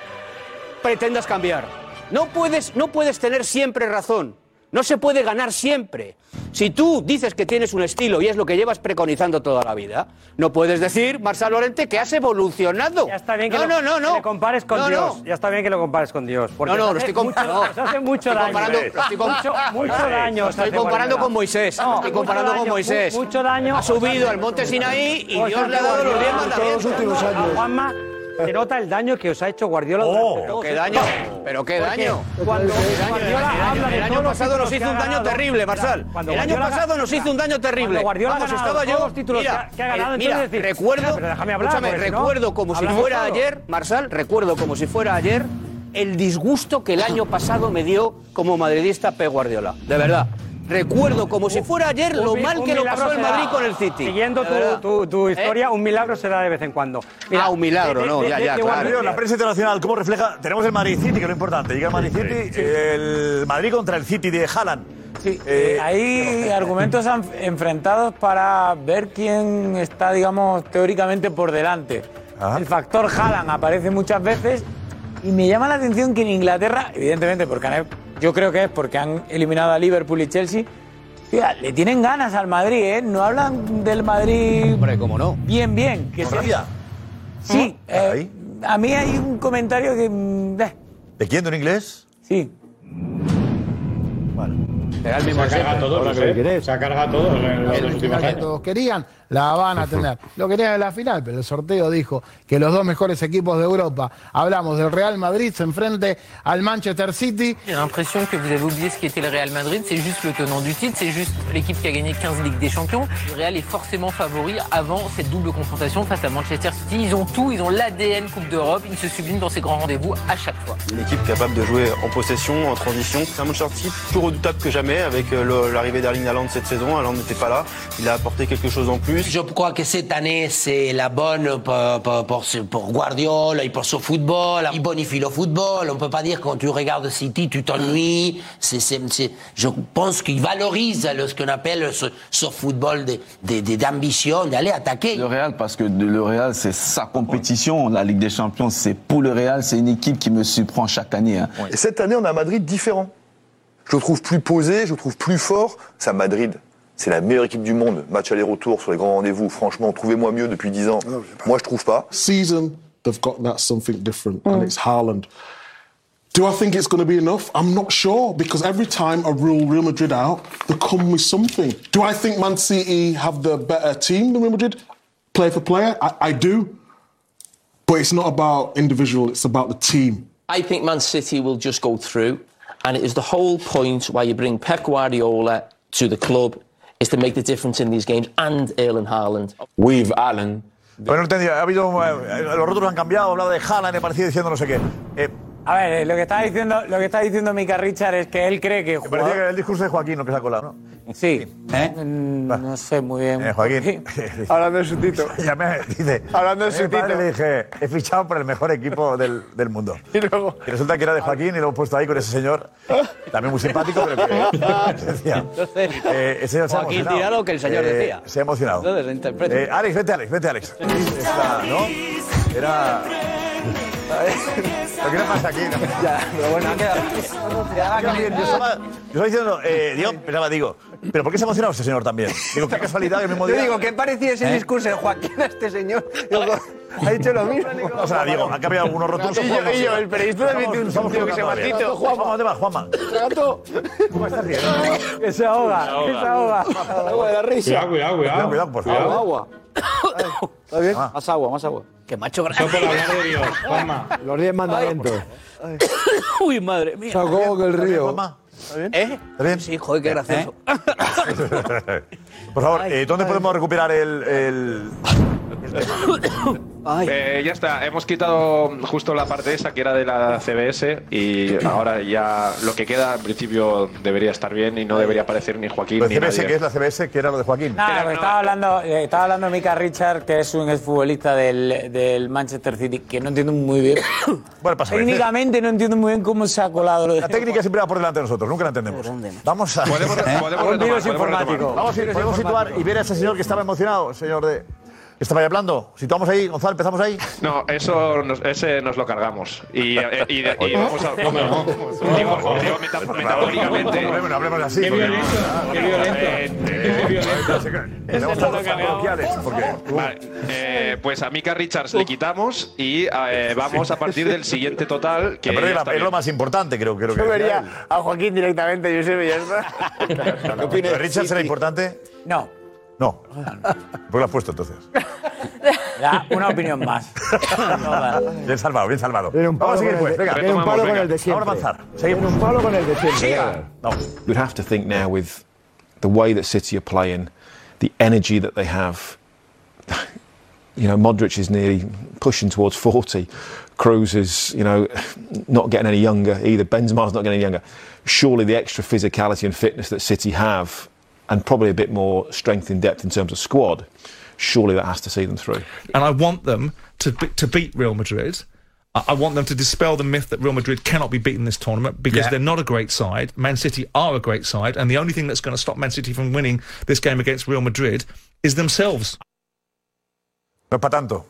pretendas cambiar. No puedes, no puedes tener siempre razón. No se puede ganar siempre. Si tú dices que tienes un estilo y es lo que llevas preconizando toda la vida, no puedes decir, Marcelo Lorente, que has evolucionado. Ya está bien que no, lo, no, no, que le compares con No, Dios. no. Ya está bien que lo compares con Dios. porque No, no, lo hace estoy mucho- comparando. hace mucho daño. comparando, lo estoy mucho, mucho daño. Estoy comparando con Moisés. No, estoy mucho comparando daño, con Moisés. mu- Mucho daño. Ha subido al monte Sinaí y os Dios le ha dado los diez mandamientos. A Juanma se nota el daño que os ha hecho Guardiola. Oh, pero qué daño, pero qué daño. Cuando Guardiola El año- habla de el año pasado nos hizo un daño terrible, Marsal. El año pasado nos hizo un daño terrible. Guardiola ganado estaba yo. todos los títulos mira, mira, recuerdo, "Mira, pero déjame hablar, escúchame, recuerdo como si fuera todo". ayer, Marsal, recuerdo como si fuera ayer el disgusto que el año pasado me dio como madridista Pep Guardiola. De verdad. Recuerdo como si fuera ayer lo Un mal un que lo pasó el da. Madrid con el City. Siguiendo tu, tu- tu ¿Eh? historia, un milagro se da de vez en cuando. Ah, un milagro, de- no, de- ya, de- ya, de claro. La prensa internacional, ¿cómo refleja? Tenemos el Madrid City, que es lo importante. Llega el Madrid City, el Madrid contra el City de Haaland. Sí, Eh, hay argumentos an- enfrentados para ver quién está, digamos, teóricamente por delante. El factor Haaland aparece muchas veces y me llama la atención que en Inglaterra, evidentemente, porque han- yo creo que es porque han eliminado a Liverpool y Chelsea, fíjate, le tienen ganas al Madrid, ¿eh? No hablan del Madrid. Hombre, cómo no. Bien, bien. Que ¿Todavía? Sí. eh, a mí hay un comentario que. mm, eh, ¿De quién? ¿De un inglés? Sí. Será el Se ha cargado a todos, ¿eh? Se ha cargado a todos en los últimos que años. todos querían, la van a tener. Lo querían en la final, pero el sorteo dijo que los dos mejores equipos de Europa, hablamos del Real Madrid, se enfrente al Manchester City. J'ai l'impression que vous avez oublié ce qu'était le Real Madrid. C'est juste le tenant du titre, c'est juste l'équipe qui a gagné 15 Ligues des Champions. Le Real est forcément favori avant cette double confrontation face à Manchester City. Ils ont tout, ils ont l'ADN Coupe d'Europe. Ils se subliment dans ces grands rendez-vous à chaque fois. Une équipe capable de jouer en possession, en transition. C'est un Manchester City plus redoutable que jamais avec euh, l'arrivée d'Erling Haaland cette saison. Haaland n'était pas là. Il a apporté quelque chose en plus. Je crois que cette année, c'est la bonne pour, pour, pour, Guardiola et pour ce football. Il bonifie le football. On ne peut pas dire que quand tu regardes City, tu t'ennuies. C'est, c'est, c'est- je pense qu'il valorise le- ce qu'on appelle ce, ce football de- de- de- d'ambition, d'aller attaquer. Le Real, parce que le Real, c'est sa compétition. La Ligue des Champions, c'est pour le Real. C'est une équipe qui me surprend chaque année. hein. Et cette année, on a un Madrid différent. Je le trouve plus posé, je le trouve plus fort. C'est un Madrid. C'est la meilleure équipe du monde. Match aller-retour sur les grands rendez-vous. Franchement, trouvez-moi mieux depuis 10 ans. Moi, je trouve pas. season, they've got that something different, and it's Haaland. Do I think it's going to be enough? I'm not sure because every time I rule Real Madrid out, they come with something. Do I think Man City have the better team than Real Madrid, player for player? I, I do, but it's not about individual; it's about the team. I think Man City will just go through, and it is the whole point why you bring Pep Guardiola to the club is to make the difference in these games and Erling Haaland. With Alan. Bueno, no entendía. Ha habido. eh, los rótulos han cambiado, ha hablado de Haaland, me parecía diciendo no sé qué. Eh, A ver, eh, lo que está diciendo, lo que está diciendo Mika Richard es que él cree que me parecía que era el discurso de Joaquín lo que se ha colado, ¿no? Sí. Mm, No sé muy bien. Eh, Joaquín. Hablando de su tito. Llamé, dice. Hablando de a su mi padre tito. Le dije, he fichado por el mejor equipo del, del mundo. Y luego. Y resulta que era de Joaquín y lo hemos puesto ahí con ese señor, también muy simpático, pero que decía. Eh, ese señor Joaquín dirá lo que el señor Eh, decía. Se ha emocionado. Entonces, lo interpreta. Eh, Alex, vete, Alex, vete, Alex. ¿no? Era. ¿Qué pasa aquí? Ya, pero bueno, ha quedado. Yo estaba, yo estaba diciendo, eh, digo, pensaba, digo, ¿pero por qué se ha emocionado este señor también? Digo, qué casualidad que el mismo Yo digo, ¿qué parecía ese ¿Eh? discurso de Joaquín a este señor? Digo, ha dicho lo mismo. O sea, digo, han cambiado algunos rótulos. Y yo- y yo, el periodista tiene un sentido que se llama bien. Tito. Juanma, ¿dónde vas, Juanma? Gato. ¿Cómo estás bien? Que se ahoga, que se ahoga. Agua de la risa. Cuidado, cuidado, cuidado. Cuidado, por favor. Agua. ¿Está bien? Más agua, más agua. Que macho grande. Eso por hablar de Dios, Juanma. Los diez mandamientos. Uy, madre mía. Sacó que el río. ¿Eh? ¿Está bien? Sí, joder, qué gracioso. Por favor, eh, ¿dónde podemos recuperar el, el, Eh, ya está, hemos quitado justo la parte esa que era de la CBS y ahora ya lo que queda en principio debería estar bien y no debería aparecer ni Joaquín ni CBS, nadie. que es la CBS, que era lo de Joaquín? Estaba hablando, eh, estaba hablando Mika Richard, que es un exfutbolista del, del Manchester City, que no entiendo muy bien. Bueno, pasa Técnicamente no entiendo muy bien cómo se ha colado lo de La técnica siempre va por delante de nosotros, nunca la entendemos. Vamos a. Podemos- podemos Un retomar, virus podemos informático. retomar. Vamos a ir, podemos situar y ver a ese señor que estaba emocionado, señor de. Estaba ahí hablando. Situamos ahí, Gonzalo, empezamos ahí. No, eso nos, ese nos lo cargamos. Y, eh, y, de- y vamos a. Digo, digo meta- metafóricamente. No hablemos así. Qué violento, qué violento. Qué violento. Eh, pues a Mika Richards le quitamos y eh, vamos a partir del siguiente total. Que Pero es ya lo más importante, creo, creo que. Yo vería a Joaquín directamente, Josep, y ya está. ¿Qué opinas? ¿Richard será importante? No. No. ¿Por qué lo has puesto entonces? Ya, una opinión más. bien salvado, bien salvado. Tiene un palo Vamos a seguir con el pues, de- venga. tiene un palo con el de siempre. Vamos a avanzar. Tiene Seguimos. un palo con el de siempre. Siga. No. You'd have to think now with the way that City are playing, the energy that they have. You know, Modric is nearly pushing towards 40. Cruz is, you know, not getting any younger either. Benzema's not getting any younger. Surely the extra physicality and fitness that City have, and probably a bit more strength in depth in terms of squad, surely that has to see them through. and I want them to be, to beat Real Madrid. I I want them to dispel the myth that Real Madrid cannot be beaten this tournament because Yeah. they're not a great side. Man City are a great side, and the only thing that's going to stop Man City from winning this game against Real Madrid is themselves. No es para tanto.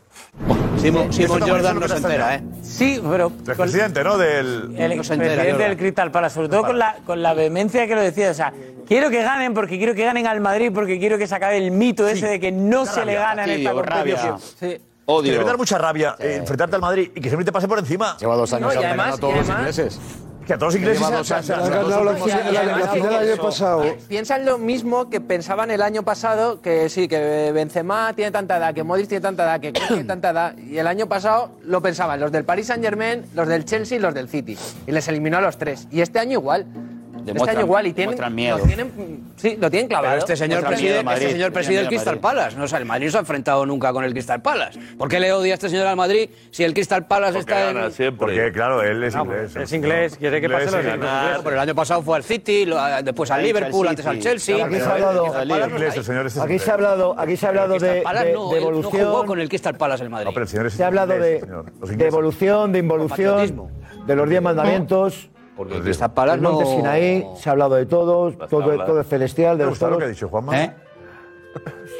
Simon, Simon Jordan no se entera, ¿eh? Sí, pero. El presidente, ¿no? Del. El No se entera, presidente Jordan. del Crystal Palace, sobre todo con la, con la vehemencia que lo decía. O sea, quiero que ganen porque quiero que ganen al Madrid, porque quiero que se acabe el mito ese de que no se le gana en esta competición. Sí. Te debe dar mucha rabia eh, enfrentarte al Madrid y que siempre te pase por encima. Lleva dos años No, y además- a todos y los además- ingleses. Que a todos los ingleses se- ganado la final- el año pasado. Piensan lo mismo que pensaban el año pasado, que sí, que Benzema tiene tanta edad, que Modric tiene tanta edad, que Kroos tiene tanta edad. Y el año pasado lo pensaban los del Paris Saint Germain, los del Chelsea y los del City. Y les eliminó a los tres. Y este año igual. Este año igual. Y tienen, demuestran miedo. Lo tienen, sí, lo tienen clavado. Pero este señor Demuestran preside, miedo. este señor preside el Crystal Palace. No, o sea, el Madrid no se ha enfrentado nunca con el Crystal Palace. ¿Por qué le odia a este señor al Madrid si el Crystal Palace está en. Porque, claro, él es No, inglés. es inglés, quiere que Inglés, pase los ingleses. Pero el año pasado fue al City, lo- después al Liverpool, antes al. Chelsea. Aquí se ha hablado, Inglés, el señor este es aquí se ha hablado, aquí se ha hablado de, de- no, de él no evolución. jugó con el Crystal Palace el Madrid. No, pero el señor es Se ha hablado de, evolución, de involución, de los diez mandamientos. Porque Crystal Palace el monte no- Sinaí, se ha hablado de todos, todo, todo es celestial, de ¿Te los gusta lo todos. que ha dicho Juanma? ¿Eh?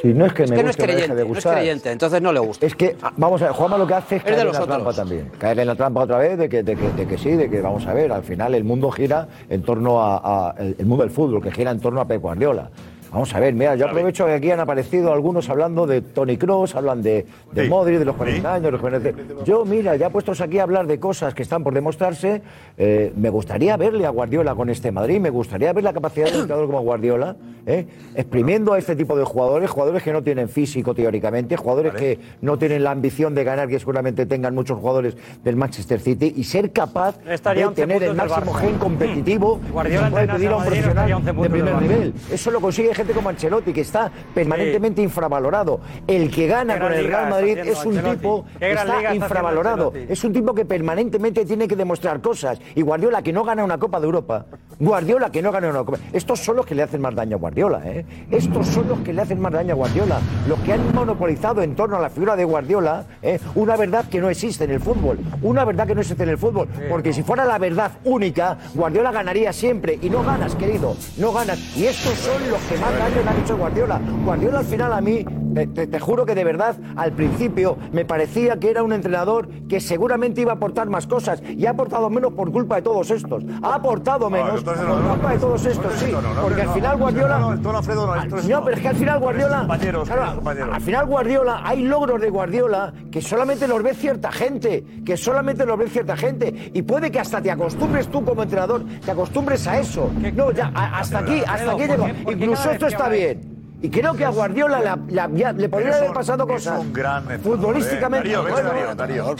Si no es que Es me que no es guste, me deje creyente, de no es gustar. creyente, entonces no le gusta. Es que, ah, vamos a ver, Juanma lo que hace es Es caer de en los la otros. trampa también. Caer en la trampa otra vez de que, de que, de que sí, de que vamos a ver, al final el mundo gira en torno a, a- el, el mundo del fútbol, que gira en torno a Pep Guardiola. Vamos a ver, mira, yo aprovecho que aquí han aparecido algunos hablando de Tony Cross, hablan de, de Sí. Modric, de los 40 años, de los 40. Yo, mira, ya puestos aquí a hablar de cosas que están por demostrarse, eh, me gustaría verle a Guardiola con este Madrid, me gustaría ver la capacidad de un entrenador como Guardiola, ¿eh? exprimiendo a este tipo de jugadores, jugadores que no tienen físico teóricamente, jugadores que no tienen la ambición de ganar, que seguramente tengan muchos jugadores del Manchester City, y ser capaz Estaría de 11 tener el máximo gen competitivo Guardiola que puede pedir a un profesional estaría 11 de primer nivel. Eso lo consigue gente como Ancelotti, que está permanentemente infravalorado. El que gana con el Real Madrid es un Ancelotti. tipo que está infravalorado. Es un tipo que permanentemente tiene que demostrar cosas. Y Guardiola, que no gana una Copa de Europa. Guardiola, que no gana una Copa. Estos son los que le hacen más daño a Guardiola. ¿eh? Estos son los que le hacen más daño a Guardiola. Los que han monopolizado en torno a la figura de Guardiola ¿eh? una verdad que no existe en el fútbol. Una verdad que no existe en el fútbol. Porque si fuera la verdad única, Guardiola ganaría siempre. Y no ganas, querido. No ganas. Y estos son los que más daño le han hecho Guardiola. Guardiola al final a mí, te, te- te juro que de verdad, al principio me parecía que era un entrenador que seguramente iba a aportar más cosas. Y ha aportado menos por culpa de todos estos. Ha aportado menos por culpa de todos estos, sí. Porque al final Guardiola... No, pero es que al final Guardiola. Claro, Al final Guardiola, hay logros de Guardiola que solamente los ve cierta gente, que solamente los ve cierta gente. Y puede que hasta te acostumbres tú como entrenador, te acostumbres a eso. No, ya, hasta aquí, hasta aquí llego. ¿por qué- por qué Incluso esto está bien. Y creo que a Guardiola la- la- ya- le podría haber pasado es cosas. un gran entrenador, Futbolísticamente. eh. Darío, vete, bueno, Darío, Darío.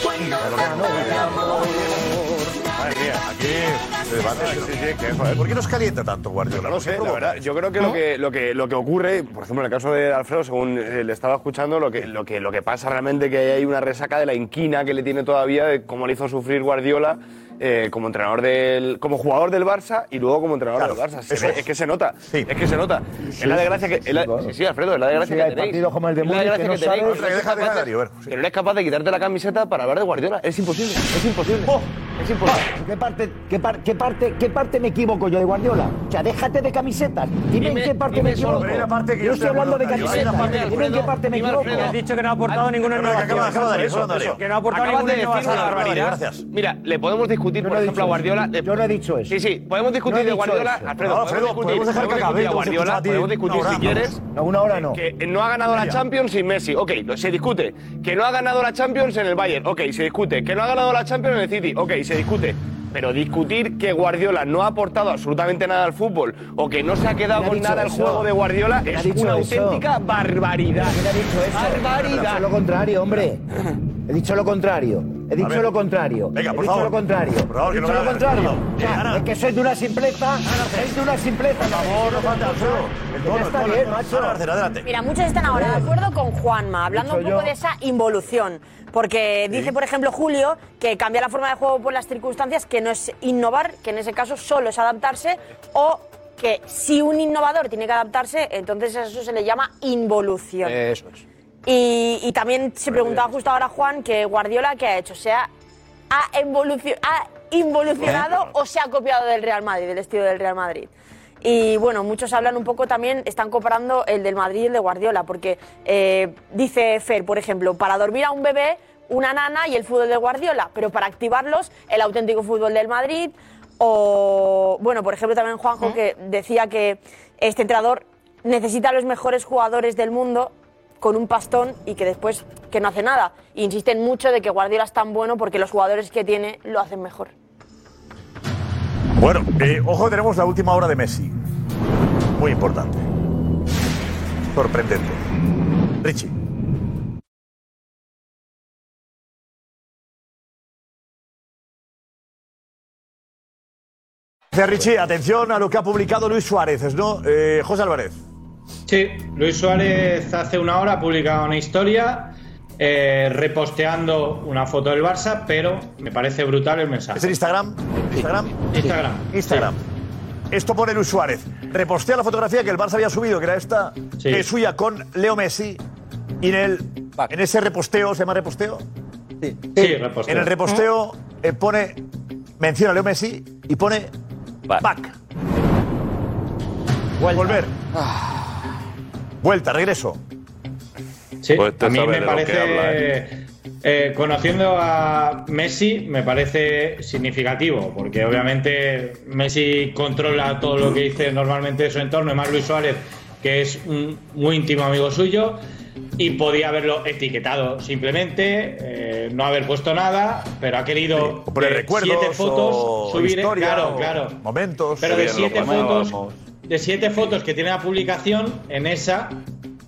Madre mía, aquí se debate. Sí, sí, que, joder, ¿Por qué nos calienta tanto Guardiola? No lo sé, la verdad. Yo creo que, lo que, lo, que lo que ocurre, por ejemplo, en el caso de Alfredo, según eh, le estaba escuchando, lo que, lo, que, lo que pasa realmente que hay una resaca de la inquina que le tiene todavía de cómo le hizo sufrir Guardiola eh, como entrenador del, como jugador del Barça y luego como entrenador Claro, del Barça. Se eso ve- es. es que se nota, es que se nota. Sí, es la sí, desgracia que, sí, es la- claro. sí, sí, Alfredo, es la desgracia Sí, que hay tenéis. partidos como el de Es la Múnich que desgracia no que tenéis. sabes- no capaces- Darío, a ver, sí. que no eres capaz de quitarte la camiseta para hablar de Guardiola. Es imposible, es imposible. Oh. es imposible. ¿Qué parte, qué, par- qué parte, ¿Qué parte me equivoco yo de Guardiola? O sea, déjate de camisetas. Dime, Dime- en qué parte dime me equivoco. que yo estoy hablando de camisetas. parte, Dime en qué parte me equivoco. Alfredo. Has dicho que no ha aportado ninguna acaba- acaba, Darío, Darío. eso, Que no ha aportado Acabas ninguna de decir innovación. una barbaridad. gracias. Mira, le podemos discutir, Por no he ejemplo, a Guardiola. eso. Yo no he dicho eso. Sí, sí, podemos discutir No de Guardiola. eso. Alfredo, No, Alfredo, podemos podemos dejar que discutir acabe, Guardiola, podemos discutir si quieres. No, una hora no. Que no ha ganado la Champions sin Messi. Ok, se discute. Que no ha ganado la Champions en el Bayern. Ok, se discute. Que no ha ganado la Champions en el City. Ok, se discute. Pero discutir que Guardiola no ha aportado absolutamente nada al fútbol o que no se ha quedado ¿Quién ha con nada el juego de Guardiola ¿Quién ha es una auténtica barbaridad. ¿Quién ha dicho eso? He Barbaridad. dicho lo contrario, hombre. He dicho lo contrario. He dicho ver. lo contrario. Venga, He por dicho favor. lo contrario. Por favor, He que no dicho lo contrario. Ana. Es que sois de una simpleza. Sois de una simpleza. Por favor, no falta Ya está bien, macho. adelante. Mira, muchos están ahora de acuerdo con Juanma, hablando un Dicho poco yo. de esa involución. Porque dice, por ejemplo, Julio, que cambiar la forma de juego por las circunstancias, que no es innovar, que en ese caso solo es adaptarse, o que si un innovador tiene que adaptarse, entonces a eso se le llama involución. Eso es. Y, y también se preguntaba justo ahora Juan que Guardiola, ¿qué ha hecho? O sea, ¿ha, evolucio- ha involucionado o se ha copiado del Real Madrid, del estilo del Real Madrid? Y bueno, muchos hablan un poco también, están comparando el del Madrid y el de Guardiola, porque eh, dice Fer, por ejemplo, para dormir a un bebé, una nana y el fútbol de Guardiola, pero para activarlos, el auténtico fútbol del Madrid. O, bueno, por ejemplo, también Juanjo, que decía que este entrenador necesita a los mejores jugadores del mundo con un pastón y que después que no hace nada. Insisten mucho de que Guardiola es tan bueno porque los jugadores que tiene lo hacen mejor. Bueno, eh, ojo, tenemos la última hora de Messi. Muy importante. Sorprendente. Richie. Richie. Atención a lo que ha publicado Luis Suárez, ¿no? Eh, José Álvarez. Sí, Luis Suárez hace una hora ha publicado una historia eh, reposteando una foto del Barça, pero me parece brutal el mensaje. ¿Es en Instagram? ¿Instagram? Instagram. Instagram. Esto pone Luis Suárez. Repostea la fotografía que el Barça había subido, que era esta, que es suya con Leo Messi. Y en, el, en ese reposteo, ¿se llama reposteo? Sí, Sí, reposteo. En el reposteo eh, pone, menciona a Leo Messi y pone back. Volver. Vuelta, regreso. Sí, Pues a mí me parece, habla, ¿eh? eh, conociendo a Messi, me parece significativo, porque obviamente Messi controla todo lo que dice normalmente de su entorno, y más Luis Suárez, que es un muy íntimo amigo suyo, y podía haberlo etiquetado simplemente, eh, no haber puesto nada, pero ha querido poner de siete fotos o subir, historia claro, o claro. momentos. Pero de siete fotos, de siete fotos que tiene la publicación, en esa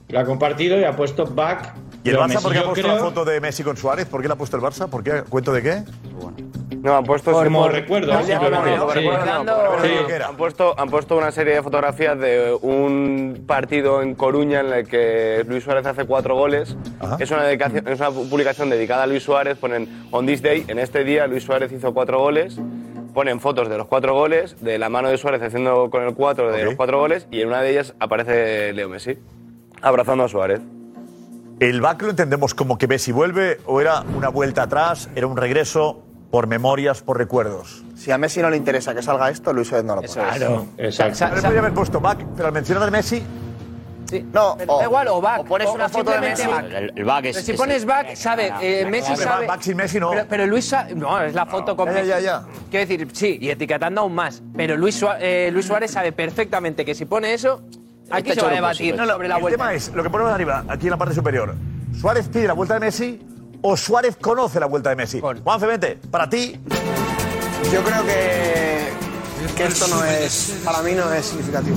la ha compartido y ha puesto back. ¿Y el Barça Messi. por qué ha puesto creo- la foto de Messi con Suárez? ¿Por qué la ha puesto el Barça? ¿Por qué? ¿Cuento de qué? No, han puesto Como como recuerdo, No, simplemente. no, no, Sí. Sí. Han puesto, han puesto una serie de fotografías de un partido en Coruña en el que Luis Suárez hace cuatro goles. Es una, dedicación- es una publicación dedicada a Luis Suárez. Ponen On this day, en este día, Luis Suárez hizo cuatro goles. Ponen fotos de los cuatro goles, de la mano de Suárez haciendo con el cuatro de los cuatro goles, y en una de ellas aparece Leo Messi, abrazando a Suárez. ¿El back lo entendemos como que Messi vuelve o era una vuelta atrás, era un regreso por memorias, por recuerdos? Si a Messi no le interesa que salga esto, Luis Suárez no lo pone. Claro. Exacto. Pero sa- podría haber puesto back, pero al mencionar a Messi. No, Pero da igual, o back. o pones una foto de Messi. back. El, el back es. Pero si es- pones back, sabe, eh, Messi sabe. back sin Messi no. Pero, pero Luis Sa- no, es la foto con Ya, Messi. ya, ya. Quiero decir, sí, y etiquetando aún más. Pero Luis, Sua- eh, Luis Suárez sabe perfectamente que si pone eso, aquí se va a debatir No, no, sobre la el vuelta. tema es, lo que ponemos arriba, aquí en la parte superior. ¿Suárez pide la vuelta de Messi o Suárez conoce la vuelta de Messi? Juanfe, vente, para ti. Yo creo que, que esto no es, para mí no es significativo.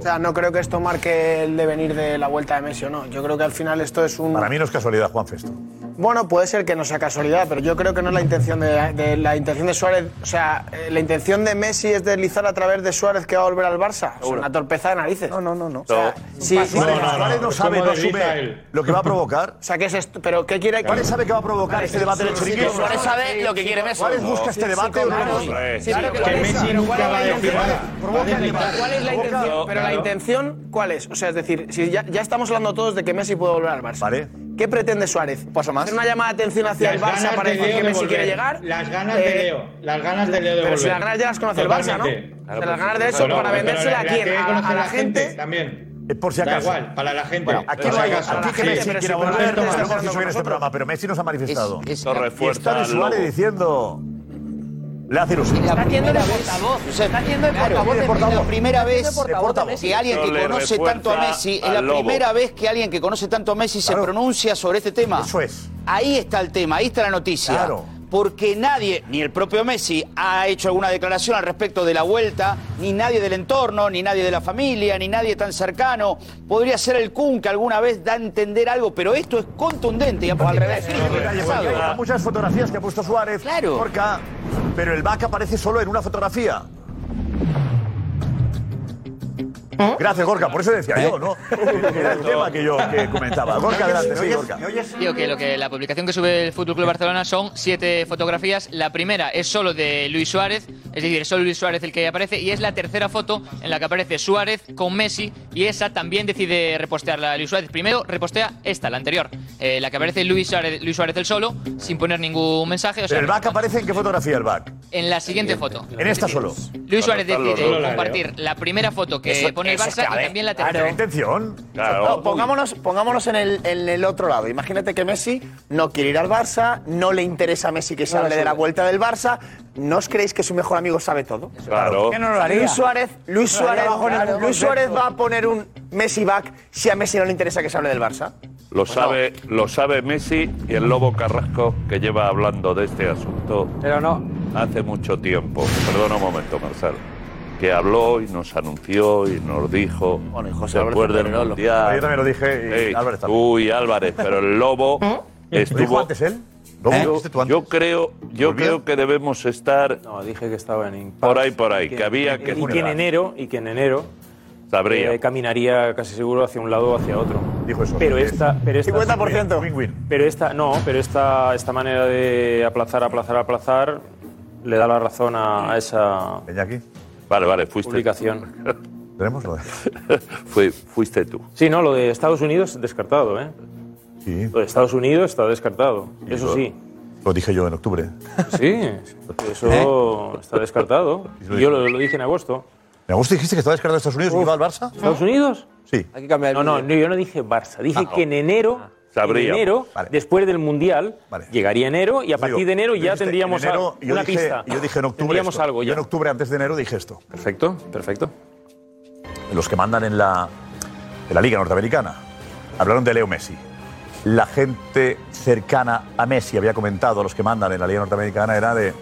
O sea, no creo que esto marque el devenir de la vuelta de Messi o no. Yo creo que al final esto es un... Para mí no es casualidad, Juanfe, esto. Bueno, puede ser que no sea casualidad, pero yo creo que no es la intención de, de- la intención de Suárez. O sea, eh, la intención de Messi es deslizar a través de Suárez que va a volver al Barça. Es una torpeza de narices. No, no, no, no. O sea, si, Suárez, Suárez no sabe, no asume lo que va a provocar. O sea, ¿qué es esto? ¿Pero qué quiere? Suárez sabe que va a provocar este debate del chiringuito. Suárez sabe lo que quiere Messi. Suárez busca este debate o? Sí, claro que. Messi nunca ¿cuál va a es la intención? La intención, ¿cuál es? O sea, es decir, si ya, ya estamos hablando todos de que Messi puede volver al Barça. Vale. ¿Qué pretende Suárez? Paso más. ¿Hacer una llamada de atención hacia el Las Barça ganas para de decir Leo que de Messi quiere llegar? Las ganas de Eh, Leo. Las ganas de Leo de Pero si volver. las ganas ya las conoce el Barça, ¿no? O sea, las ganas de eso Bueno, para pero vendérsela la a quién? tiene que A, conocer a la gente. También. Eh, Por si Da acaso. igual, para la gente. Bueno, aquí por no si hay, acaso. aquí que Sí, Messi pero quiera si volver, más. dicho en este programa, pero Messi nos ha manifestado. Es- Esto es- refuerza Luis Suárez diciendo... Le hace ilusión. La Está haciendo de portavoz. Josep, Está haciendo de claro, portavoz de es Messi. la primera vez que alguien que conoce tanto a Messi, es la primera vez que alguien que conoce tanto a Messi se pronuncia sobre este tema. Eso es. Ahí está el tema, ahí está la noticia. Claro. Porque nadie, ni el propio Messi, ha hecho alguna declaración al respecto de la vuelta, ni nadie del entorno, ni nadie de la familia, ni nadie tan cercano. Podría ser el Kun que alguna vez da a entender algo, pero esto es contundente y al revés. Hay muchas fotografías que ha puesto Suárez. Claro. Porca, pero el back aparece solo en una fotografía. Gracias, Gorka. Por eso decía yo, ¿no? Era el tema que yo que comentaba. Gorka, adelante. Sí, Gorka. Digo que, lo que la publicación que sube el Fútbol Club Barcelona son siete fotografías. La primera es solo de Luis Suárez, es decir, es solo Luis Suárez el que aparece, y es la tercera foto en la que aparece Suárez con Messi, y esa también decide repostearla Luis Suárez. Primero repostea esta, la anterior, eh, la que aparece Luis Suárez, Luis Suárez el solo, sin poner ningún mensaje. O sea, ¿El back aparece en qué fotografía el back? En la siguiente foto. En esta solo. Luis Suárez decide compartir la primera foto que Eso- pone el Barça y también la Claro. tercera. intención. No, pongámonos, pongámonos en, el, en el otro lado. Imagínate que Messi no quiere ir al Barça, no le interesa a Messi que se No hable de la vuelta del Barça. ¿No os creéis que su mejor amigo sabe todo? Claro. ¿Por qué no lo haría? Luis Suárez, Luis No Suárez, ningún Luis. Suárez va a poner un Messi back si a Messi no le interesa que se hable del Barça. Lo sabe, lo sabe Messi y el Lobo Carrasco, que lleva hablando de este asunto hace mucho tiempo. Perdona un momento, Marcelo. Que habló y nos anunció y nos dijo José después Álvarez del Mundial. Yo también lo dije y Ey, Álvarez también. Tú y Álvarez, pero el Lobo ¿Lo dijo estuvo... antes él? ¿Lobo, Yo- dijiste tú antes? Yo creo, yo creo que debemos estar No, dije que estaba en por ahí, por ahí, que había que y que en enero y que en enero Sabría. eh, caminaría casi seguro hacia un lado o hacia otro. Dijo eso. Pero esta, pero esta 50%. Pero esta no, pero esta esta manera de aplazar, aplazar, aplazar le da la razón a, esa Vale, vale, fuiste. publicación. Tenemos lo Fui- fuiste tú. Sí, no, lo de Estados Unidos descartado, ¿eh? Sí. Lo de Estados Unidos está descartado. Eso lo- sí. Lo dije yo en octubre. Sí, eso está descartado. lo Yo lo, lo dije en agosto. ¿En agosto dijiste que estaba descartado de Estados Unidos y iba al Barça? ¿Estados Unidos? Sí. Hay que cambiar no, no, no, yo no dije Barça. Dije Ah, que en enero, Sabría. en enero después del Mundial, llegaría enero y a partir Digo, de enero ya dijiste tendríamos en enero, a- yo una dije- pista. Yo dije en octubre. Tendríamos esto. algo Yo ya. en octubre, antes de enero, dije esto. Perfecto, perfecto. Los que mandan en la, en la Liga Norteamericana hablaron de Leo Messi. La gente cercana a Messi había comentado, los que mandan en la Liga Norteamericana, era de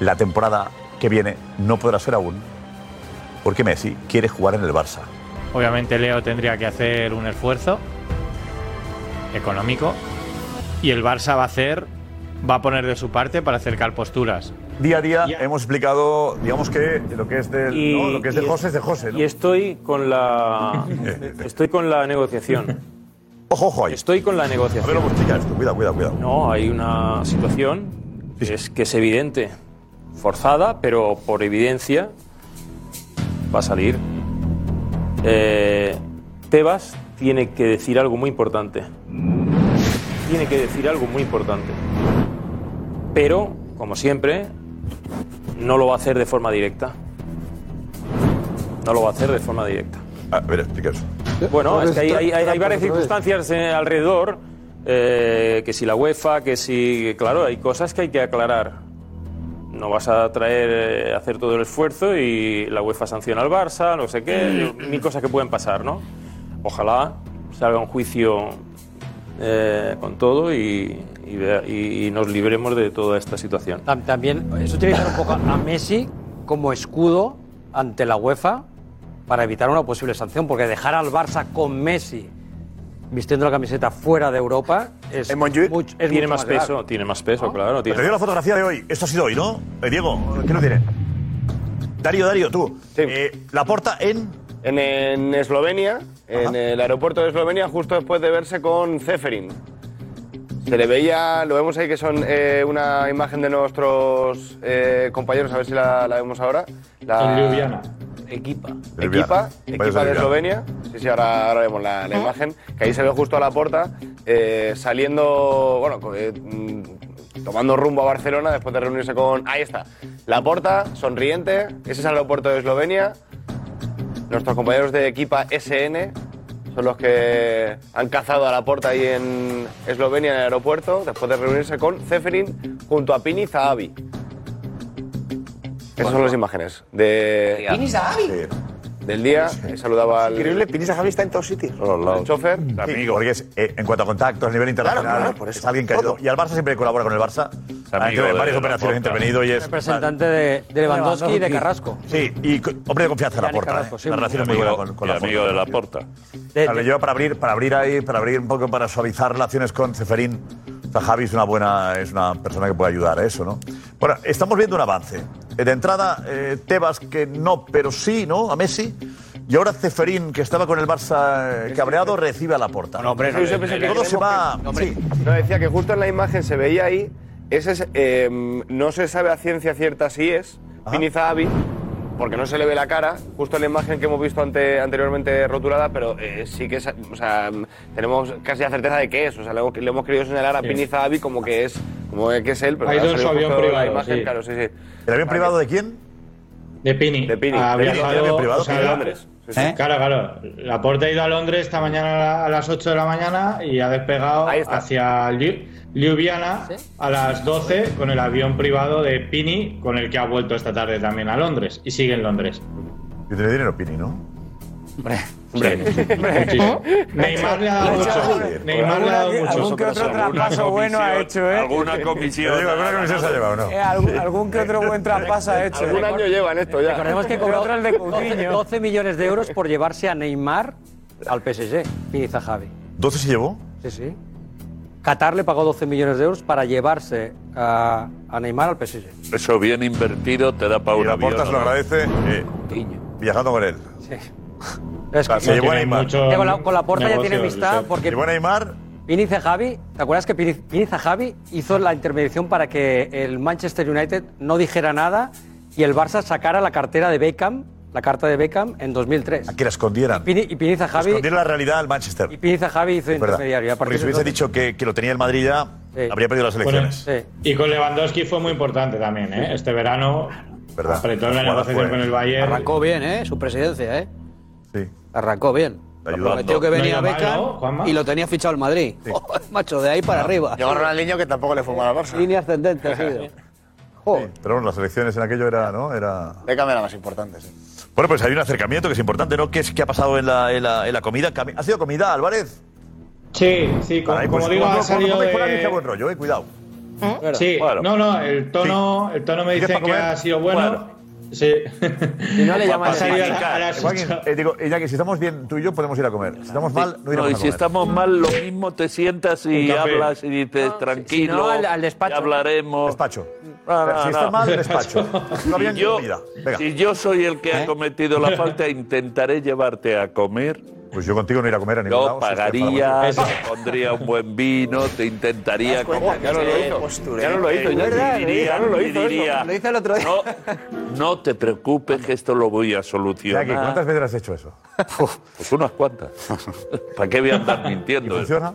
la temporada que viene no podrá ser aún, porque Messi quiere jugar en el Barça. Obviamente Leo tendría que hacer un esfuerzo económico y el Barça va a hacer, va a poner de su parte para acercar posturas. Día a día hemos explicado, digamos que lo que es, del, Y- ¿no? lo que es de José es de José. ¿no? Y estoy con la estoy con la negociación. Ojo, ojo ahí. Estoy con la negociación. A ver, vamos a explicar esto. Cuidado, cuidado, cuidado. No, hay una situación que es, que es evidente, forzada, pero por evidencia va a salir. Eh, Tebas tiene que decir algo muy importante. Tiene que decir algo muy importante. Pero, como siempre, no lo va a hacer de forma directa. No lo va a hacer de forma directa. A ver, explica eso. Bueno, es que hay, Está- hay- hay- hay está varias circunstancias eh, alrededor, eh, que si la UEFA, que si... Claro, hay cosas que hay que aclarar. No vas a traer, eh, hacer todo el esfuerzo y la UEFA sanciona al Barça, no sé qué, mil cosas que pueden pasar, ¿no? Ojalá salga un juicio eh, con todo y, y vea- y- y nos libremos de toda esta situación. Tam- También es utilizar un poco a Messi como escudo ante la UEFA para evitar una posible sanción, porque dejar al Barça con Messi vistiendo la camiseta fuera de Europa es, mucho, es tiene mucho más peso, tiene más peso, claro. Te dio la fotografía de hoy. Esto ha sido hoy, ¿no? Eh, Diego, ¿qué nos tiene? Darío, Darío, tú. Eh, la porta en. En, en Eslovenia, en el aeropuerto de Eslovenia, justo después de verse con Ceferin. Se le veía, lo vemos ahí que son eh, una imagen de nuestros eh, compañeros, a ver si la, la vemos ahora. La, En Ljubljana. Equipa. Equipa, equipa de de Eslovenia. Sí, sí, ahora, ahora vemos la, la imagen. Que ahí se ve justo a la puerta, eh, saliendo, bueno, co- eh, mm, tomando rumbo a Barcelona después de reunirse con. Ahí está. La porta, sonriente. Ese es el aeropuerto de Eslovenia. Nuestros compañeros de equipa SN son los que han cazado a la puerta ahí en Eslovenia, en el aeropuerto, después de reunirse con Ceferin junto a Pini Zahavi. Esas son las imágenes de. ¿Pini Zahavi? Del día. He saludado al. Increíble, Pini Javi está en todos sitios. al chofer. Sí, porque es, eh, en cuanto a contactos a nivel internacional, claro, por eso. es alguien que ha ido- Y al Barça siempre colabora con el Barça. Ha amigo en de varias la operaciones Porta. intervenido y es. Representante de, de Lewandowski y de Carrasco. Sí, y co- hombre de confianza de la porta. Carrasco, sí, la muy relación es muy amigo- buena con, con y la amigo de la Porta. Claro, le lleva para abrir, para abrir ahí, para abrir un poco, para suavizar relaciones con Ceferín. Sea, Javi es una buena, es una persona que puede ayudar a eso, ¿no? Bueno, estamos viendo un avance. Eh, De entrada, eh, Tebas que no, pero sí, ¿no? A Messi. Y ahora Ceferín, que estaba con el Barça eh, cabreado, recibe a la porta. No, hombre, no, Todo no, se no, va. no, hombre, no, decía que justo en la imagen se veía ahí. Ese es, eh, no se sabe a ciencia cierta si es Pini Zahavi, porque no se le ve la cara. Justo en la imagen que hemos visto ante- anteriormente rotulada, pero eh, sí que es, o sea, tenemos casi la certeza de que es. O sea, le hemos, le hemos querido señalar a Sí. Pini Zahavi como que es, como que es él. Pero Ha ido ha en su avión justo la privado, imagen, sí. claro, sí, sí. ¿El avión privado de quién? De Pini. De Pini. Ha De Pini, viajado, avión privado, o sea, de Londres. Sí, sí. ¿Eh? Claro, claro. Laporte ha ido a Londres esta mañana a la- a las 8 de la mañana y ha despegado hacia Ljubljana a las 12 con el avión privado de Pini, con el que ha vuelto esta tarde también a Londres y sigue en Londres. Y tiene dinero Pini, ¿no? Hombre. Muchísimo. Neymar le ha dado mucho. Neymar le ha dado mucho. Algún que otro traspaso bueno ha hecho, ¿eh? Alguna comisión. Digo, alguna comisión se ha llevado, ¿no? Eh, algún, algún que otro buen traspaso ha hecho. Algún ¿eh? año llevan esto ya. Recordemos que cobró el de 12, Coutinho. 12 millones de euros por llevarse a Neymar al PSG, Pini Zahavi. ¿12 se llevó? Sí, sí. Qatar le pagó 12 millones de euros para llevarse a, a Neymar al PSG. Eso bien invertido te da para Y un la avión. porta se lo agradece eh, viajando con él. Sí. O sea, se llevó a Neymar. Que con, la, con la Porta ya tiene amistad porque Llevó a Neymar. Pini Zahavi, ¿te acuerdas que Pini, Pini Zahavi hizo la intermediación para que el Manchester United no dijera nada y el Barça sacara la cartera de Beckham, la carta de Beckham en 2003? Que la escondieran. Pini, y Pini Zahavi, Escondieron la realidad al Manchester. y Pini Zahavi hizo Es verdad. intermediario. y a Porque partir si de hubiese entonces- dicho que, que lo tenía el Madrid ya, Sí. habría perdido las elecciones. Sí. Y con Lewandowski fue muy importante también, ¿eh? Este verano ¿Verdad? apretó la Jugada negociación fue. con el Bayern. Arrancó bien, ¿eh? Su presidencia, ¿eh? Sí. Arrancó bien. Ayudando. Prometió que venía No ha ido mal, Beckham ¿no, Juanma? y lo tenía fichado el Madrid. Macho, de ahí para arriba. Llegó Ronaldinho que tampoco le fue mal al Barça. Línea ascendente ha sido. Joder. Pero bueno, las elecciones en aquello era, ¿no? Era... Beckham era más importante, sí. Bueno, pues hay un acercamiento que es importante, ¿no? ¿Qué, es, qué ha pasado en la, en la, en la comida? ¿Ha sido comida, Álvarez? Sí, sí, como, Caray, como pues, digo, no, ha salido no de... buen rollo, eh, cuidado. Sí, Bueno. no, no, el tono, el tono me ¿Quieres dice que comer? ha sido bueno. Bueno. Sí. Y no le salido a, a que, ocho. eh, digo, Iñaki, si estamos bien tú y yo podemos ir a comer. Si estamos mal, no No, iremos y a si comer. estamos mal, lo mismo te sientas y hablas y dices, tranquilo, no, al- al despacho. hablaremos. Despacho. No, no, si no. está mal, despacho. Si bien, Si yo. Venga. si yo soy el que ¿Eh? ha cometido la falta, intentaré llevarte a comer. Pues yo contigo no ir a comer a ningún Yo lado. si que pagaría, para- te pondría un buen vino, te intentaría comer. Ya no lo hizo. Ya no lo hizo, diría- Ya no lo hizo diría, Lo hice el otro día. No, no te preocupes que esto lo voy a solucionar. Iñaki, ¿cuántas veces has hecho eso? Pues unas cuantas. ¿Para qué voy a andar mintiendo? ¿Funciona?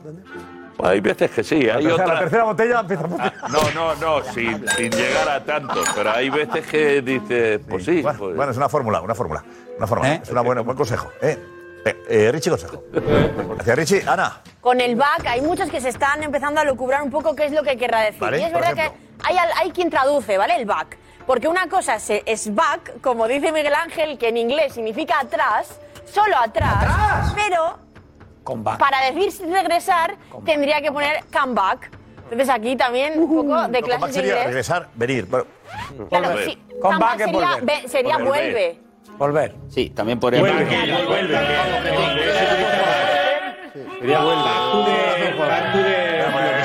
Hay veces que sí, hay La tercera, la otras. tercera botella empieza a Ah, No, no, no, sin, sin llegar a tanto. Pero hay veces que dices, pues sí. Bueno, pues- bueno, es una fórmula, una fórmula. Una fórmula. ¿Eh? Es un buen consejo. ¿eh? Eh, eh, Richie, consejo. Gracias, Richie. Ana. Con el back hay muchos que se están empezando a lucubrar un poco qué es lo que querrá decir. Vale, y es por verdad ejemplo. que hay, hay quien traduce, ¿vale? El back. Porque una cosa es, es back, como dice Miguel Ángel, que en inglés significa atrás, solo atrás, pero para decir regresar tendría que poner come back. Entonces aquí también un poco de Lo clases de sería inglés. regresar, venir. Bueno, Claro, sí, Come come back back es sería, volver. ve- sería Volver. vuelve. Volver. Sí, también podría Vuelve, vuelve, vuelve. Sería.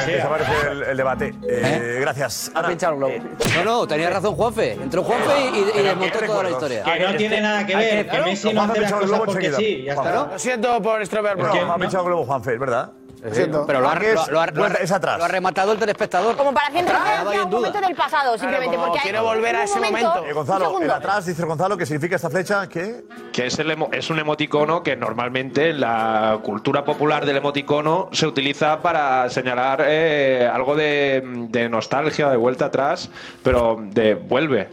Desaparece el, el debate. Eh, Gracias. Ha pinchado el globo. No, no, tenía razón Juanfe. Entró Juanfe y, y- desmontó toda la historia. Que no tiene nada que ver, que Messi no hace las cosas porque sí, ya está. Lo siento por estropear No, programa. ha pinchado el globo Juanfe, es verdad. Siento. Pero lo ha, es- lo- lo ha- lo ha- es atrás. lo ha rematado el telespectador. Como para hacer Quedaba ahí referencia a en un momento del pasado, simplemente. como porque hay- quiero volver a ese momento. Eh, Gonzalo, el atrás, dice Gonzalo, ¿qué significa esta flecha? ¿Qué? Que es, el emo- es un emoticono que normalmente en la cultura popular del emoticono se utiliza para señalar eh, algo de, de nostalgia, de vuelta atrás, pero de vuelve.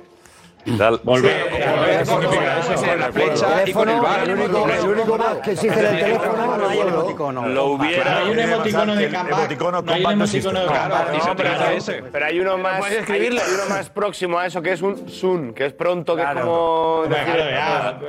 Y tal. la flecha y con el bar. El único, el único más que existe en el teléfono no hay el emoticono. Lo hubiera. hay un emoticono de emoticono existe. emoticono de pero, hay- uno más. puedes escribirlo. hay uno más próximo a eso que es un soon, que es pronto, que es como.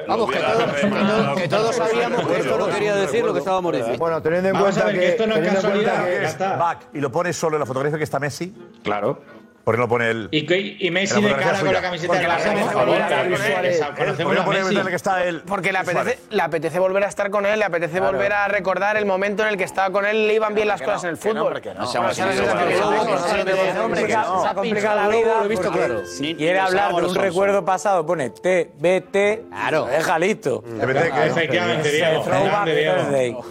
Vamos, que todos, sabíamos que esto no quería decir lo que estábamos diciendo. Bueno, teniendo en cuenta que esto no es casualidad, que- que es back y lo pones solo en la fotografía que está Messi. Claro. ¿Por qué no pone el. Y, y Messi de cara con la camiseta del la a claro, Luis con él, Suárez. esa- ¿Por conocemos qué no a que está él? Porque le apetece, le apetece volver a estar con él, le apetece Claro. volver a recordar el momento en el que estaba con él, le iban bien las cosas en el fútbol. se ha complicado la vida. lo he visto claro. Quiere hablar de un recuerdo pasado, pone TBT. Claro. Deja listo. Efectivamente.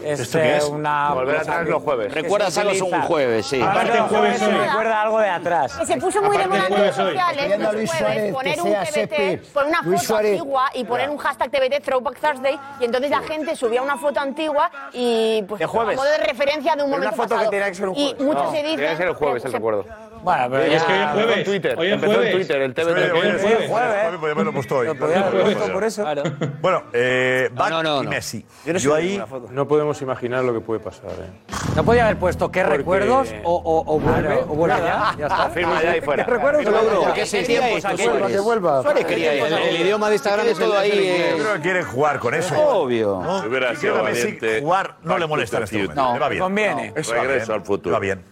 Es ¿Esto qué eh, es? una. Volver atrás que- los jueves. que Recuerda se hacerlo un jueves, sí. Aparte, el jueves recuerda algo de atrás. Puso muy de moda en redes sociales los Luis Suárez poner que un sea TBT, Sepe. poner una Luis foto Suárez. antigua y poner un hashtag TBT Throwback Thursday y entonces la gente subía una foto antigua y pues De jueves. a modo de referencia de un Pero una momento foto que tenía que ser un y jueves. muchos No, se dicen Tiene que ser el jueves, el recuerdo. Bueno, pero Y es que hoy es ya. jueves. en Twitter. Hoy es Empezó en jueves. Twitter, el TBT. Hoy es jueves. jueves. Podría haberlo puesto hoy. Podía haber puesto por eso. Bueno, eh, Back no, no, y no. Messi. Yo no Yo ahí. No podemos imaginar lo que puede pasar. ¿eh? No podía haber puesto qué Porque- recuerdos o, o, o vuelve, o vuelve ya. Ya está. Firma ya y fuera. ¿Qué recuerdos o vuelve? Porque ese aquellos. que vuelva. Suárez quería el, el idioma de Instagram es todo ahí. Yo eh, creo que quieren jugar con eso. Obvio. ¿no? Hubiera sido jugar no le molesta en este momento. future. Le va bien. Conviene. Bien. al futuro. Va bien.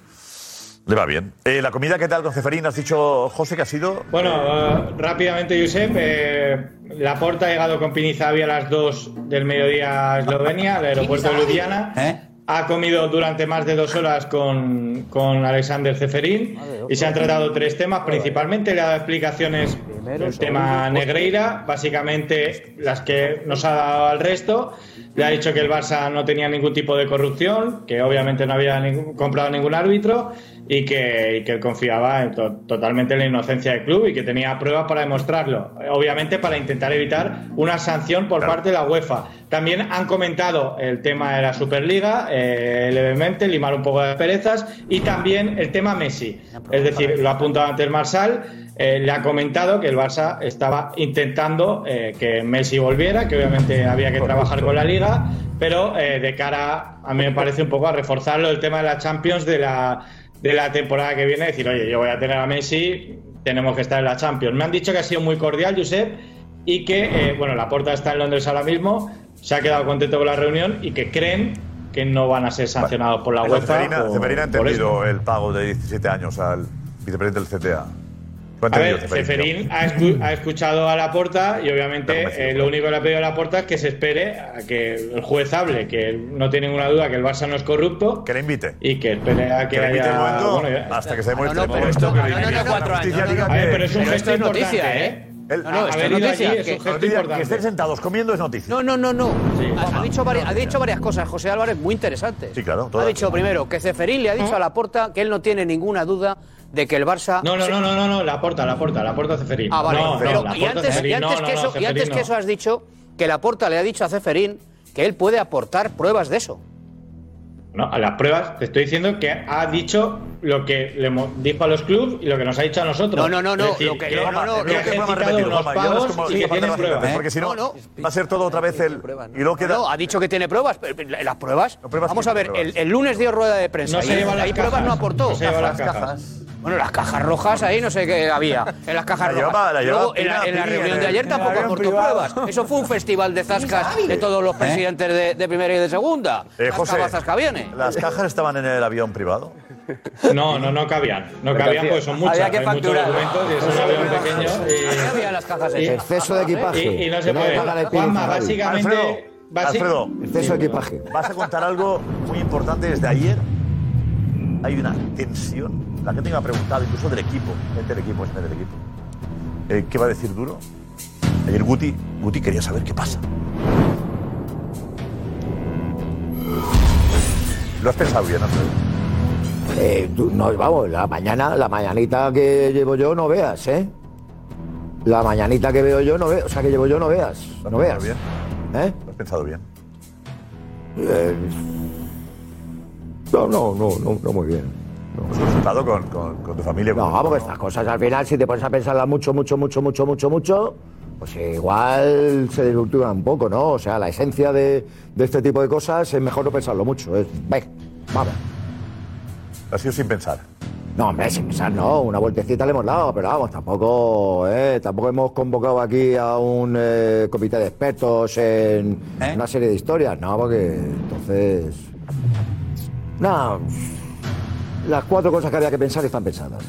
Le va bien. Eh, ¿La comida qué tal con Ceferín? Has dicho, José, que ha sido. Bueno, eh, rápidamente, Josep. Eh, Laporta ha llegado con Pinizavi a las 2 del mediodía a Eslovenia, al aeropuerto de Ljubljana. ¿Eh? Ha comido durante más de dos horas con, con Alexander Ceferín y se han tratado tres temas. Principalmente le ha dado explicaciones el tema Negreira, básicamente las que nos ha dado al resto. Le ha dicho que el Barça no tenía ningún tipo de corrupción, que obviamente no había ningún- comprado ningún árbitro y que, y que él confiaba en to- totalmente en la inocencia del club y que tenía pruebas para demostrarlo. Obviamente para intentar evitar una sanción por parte de la UEFA. También han comentado el tema de la Superliga eh, levemente, limar un poco de perezas y también el tema Messi. Es decir, lo ha apuntado antes Marsal. eh, le ha comentado que el Barça estaba intentando eh, que Messi volviera, que obviamente había que trabajar con la liga, pero eh, de cara, a mí me parece un poco a reforzarlo el tema de la Champions de la, de la temporada que viene, decir, oye, yo voy a tener a Messi, tenemos que estar en la Champions. Me han dicho que ha sido muy cordial, Josep, y que, eh, bueno, la puerta está en Londres ahora mismo, se ha quedado contento con la reunión y que creen que no van a ser sancionados por la UEFA. Ceferín ha- entendido el pago de 17 años al vicepresidente del CTA. A ver, Ceferín ha, escu- ha escuchado a la porta y obviamente eh, lo único que le ha pedido a la porta es que se espere a que el juez hable, que no tiene ninguna duda que el Barça no es corrupto. Que le invite. Y que espere a que, Que le invite haya. el momento bueno, ya- hasta que se demuestre no, no, por pero esto no, no, no, no, A ver, pero es un Pero gesto esto es importante, noticia, ¿eh? ¿eh? El- No, no, esto es noticia, allí es que- noticia- que importante. estén sentados comiendo es noticia. No, no, no, no. Ha, ha dicho varias, ha dicho varias cosas, José Álvarez, muy interesantes. Sí, claro, Ha dicho primero que Ceferín le ha dicho a la porta que él no tiene ninguna duda de que el Barça. No, no, no, no, no, no, la porta, la porta, la porta Ceferín. Ah, vale. No, pero, no, y antes, y Ceferín, antes no, que no, eso, no, y antes que eso has dicho que la porta le ha dicho a Ceferín que él puede aportar pruebas de eso. No, a las pruebas te estoy diciendo que ha dicho lo que le mo- dijo a los clubs y lo que nos ha dicho a nosotros. No, no, no, no, decir, lo que- que, no, no, no, que que que hacer, Porque si no, No, va a ser todo otra vez el. Y luego queda. No, ha dicho que tiene pruebas. pero Las pruebas. pruebas Vamos a ver, el, el lunes dio rueda de prensa. No se y llevan las ahí pruebas cajas, no aportó. no se llevan las cajas. Bueno, las cajas rojas ahí no sé qué había. En las cajas La rojas. llevaba- la Luego, en la, en reunión en de ayer tampoco aportó pruebas. Eso fue un festival de zascas de todos los presidentes de, de primera y de segunda. Eh, Las José, viene. ¿las cajas estaban en el avión privado? No, no, no cabían. No cabían porque son muchas. Había que hay muchos facturar. documentos y es un avión pequeño. ¿Qué había en las cajas y-? Exceso de equipaje. Y, y no se puede. Juanma, básicamente. Alfredo, Alfredo, Exceso de equipaje. vas a contar algo muy importante desde ayer. Hay una tensión. La gente me ha preguntado, incluso del equipo, gente del equipo, gente del equipo. Eh, ¿Qué va a decir Duro? Ayer Guti, Guti quería saber qué pasa. Lo has pensado bien, Alfredo. Eh, tú- no, vamos, la mañana, la mañanita que llevo yo no veas, ¿eh? La mañanita que veo yo no veo, o sea que llevo yo no veas, no veas. bien? ¿Eh? Lo has pensado bien. Eh, no, no, no, no, no muy bien. No. con, con- con tu familia. No, porque estas cosas al final, si te pones a pensarlas mucho, mucho, mucho, mucho, mucho, mucho, pues igual se desvirtúa un poco, ¿no? O sea, la esencia de, de este tipo de cosas es mejor no pensarlo mucho. Es, ve, vamos. Ha sido sin pensar. No, hombre, sin pensar, no. Una vueltecita le hemos dado, pero vamos, tampoco, eh, tampoco hemos convocado aquí a un eh, comité de expertos en una serie de historias, no, porque entonces. No, las cuatro cosas que había que pensar están pensadas.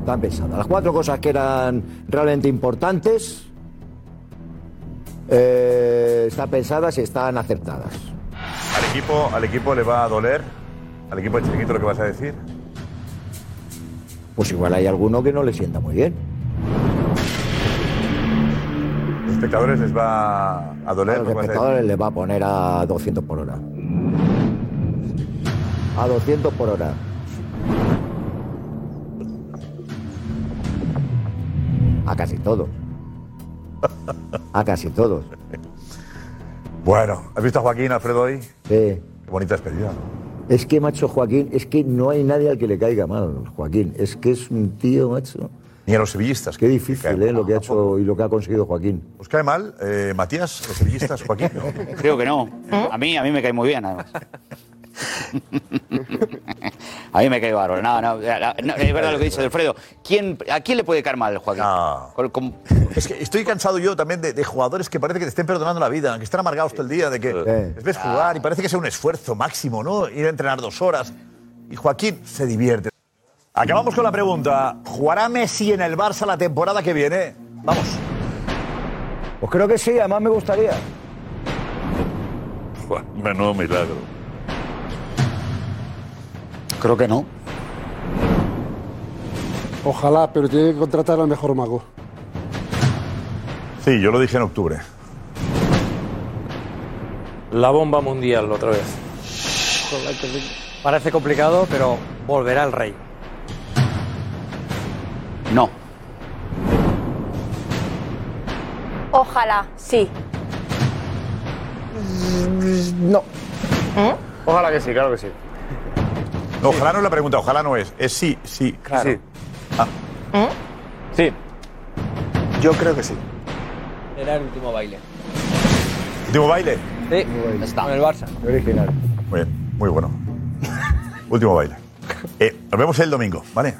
Están pensadas. Las cuatro cosas que eran realmente importantes eh, están pensadas y están acertadas. Al equipo, al equipo le va a doler. Al equipo de Chiringuito lo que vas a decir. Pues igual hay alguno que no le sienta muy bien. Los espectadores les va a doler. A los a espectadores les va a poner a 200 por hora. A 200 por hora. A casi todos. A casi todos. Bueno, ¿has visto a Joaquín Alfredo hoy? Sí. Qué bonita despedida. ¿no? Es que, macho, Joaquín, es que no hay nadie al que le caiga mal, Joaquín. Es que es un tío, macho. Ni a los sevillistas. Qué difícil, ¿eh? Lo que ha hecho y lo que ha conseguido Joaquín. ¿Os cae mal, eh, Matías, los sevillistas, Joaquín? Creo que no. A mí, a mí me cae muy bien, además. A mí me cae bárbaro. No, no, no, es verdad lo que dice Alfredo. ¿Quién, ¿A quién le puede caer mal, Joaquín? Con- con- Es que estoy cansado yo también de, de jugadores que parece que te estén perdonando la vida, que están amargados todo el día, de que les ves jugar y parece que sea un esfuerzo máximo, ¿no? Ir a entrenar dos horas. Y Joaquín se divierte. Acabamos con la pregunta. ¿Jugará Messi en el Barça la temporada que viene? Vamos. Pues creo que sí, además me gustaría. Menudo milagro. Creo que no. Ojalá, pero tiene que contratar al mejor mago. Sí, yo lo dije en octubre. La bomba mundial otra vez. Parece complicado, pero volverá el rey. No. Ojalá, sí. No. Ojalá que sí, claro que sí. No, ojalá no es la pregunta, ojalá no es. Es sí, sí. Claro. Sí. Ah, Sí. Yo creo que sí. Era el último baile. último baile. Sí, con el Barça. Original. Muy bien, muy bueno. último baile. Eh, nos vemos el domingo, ¿vale?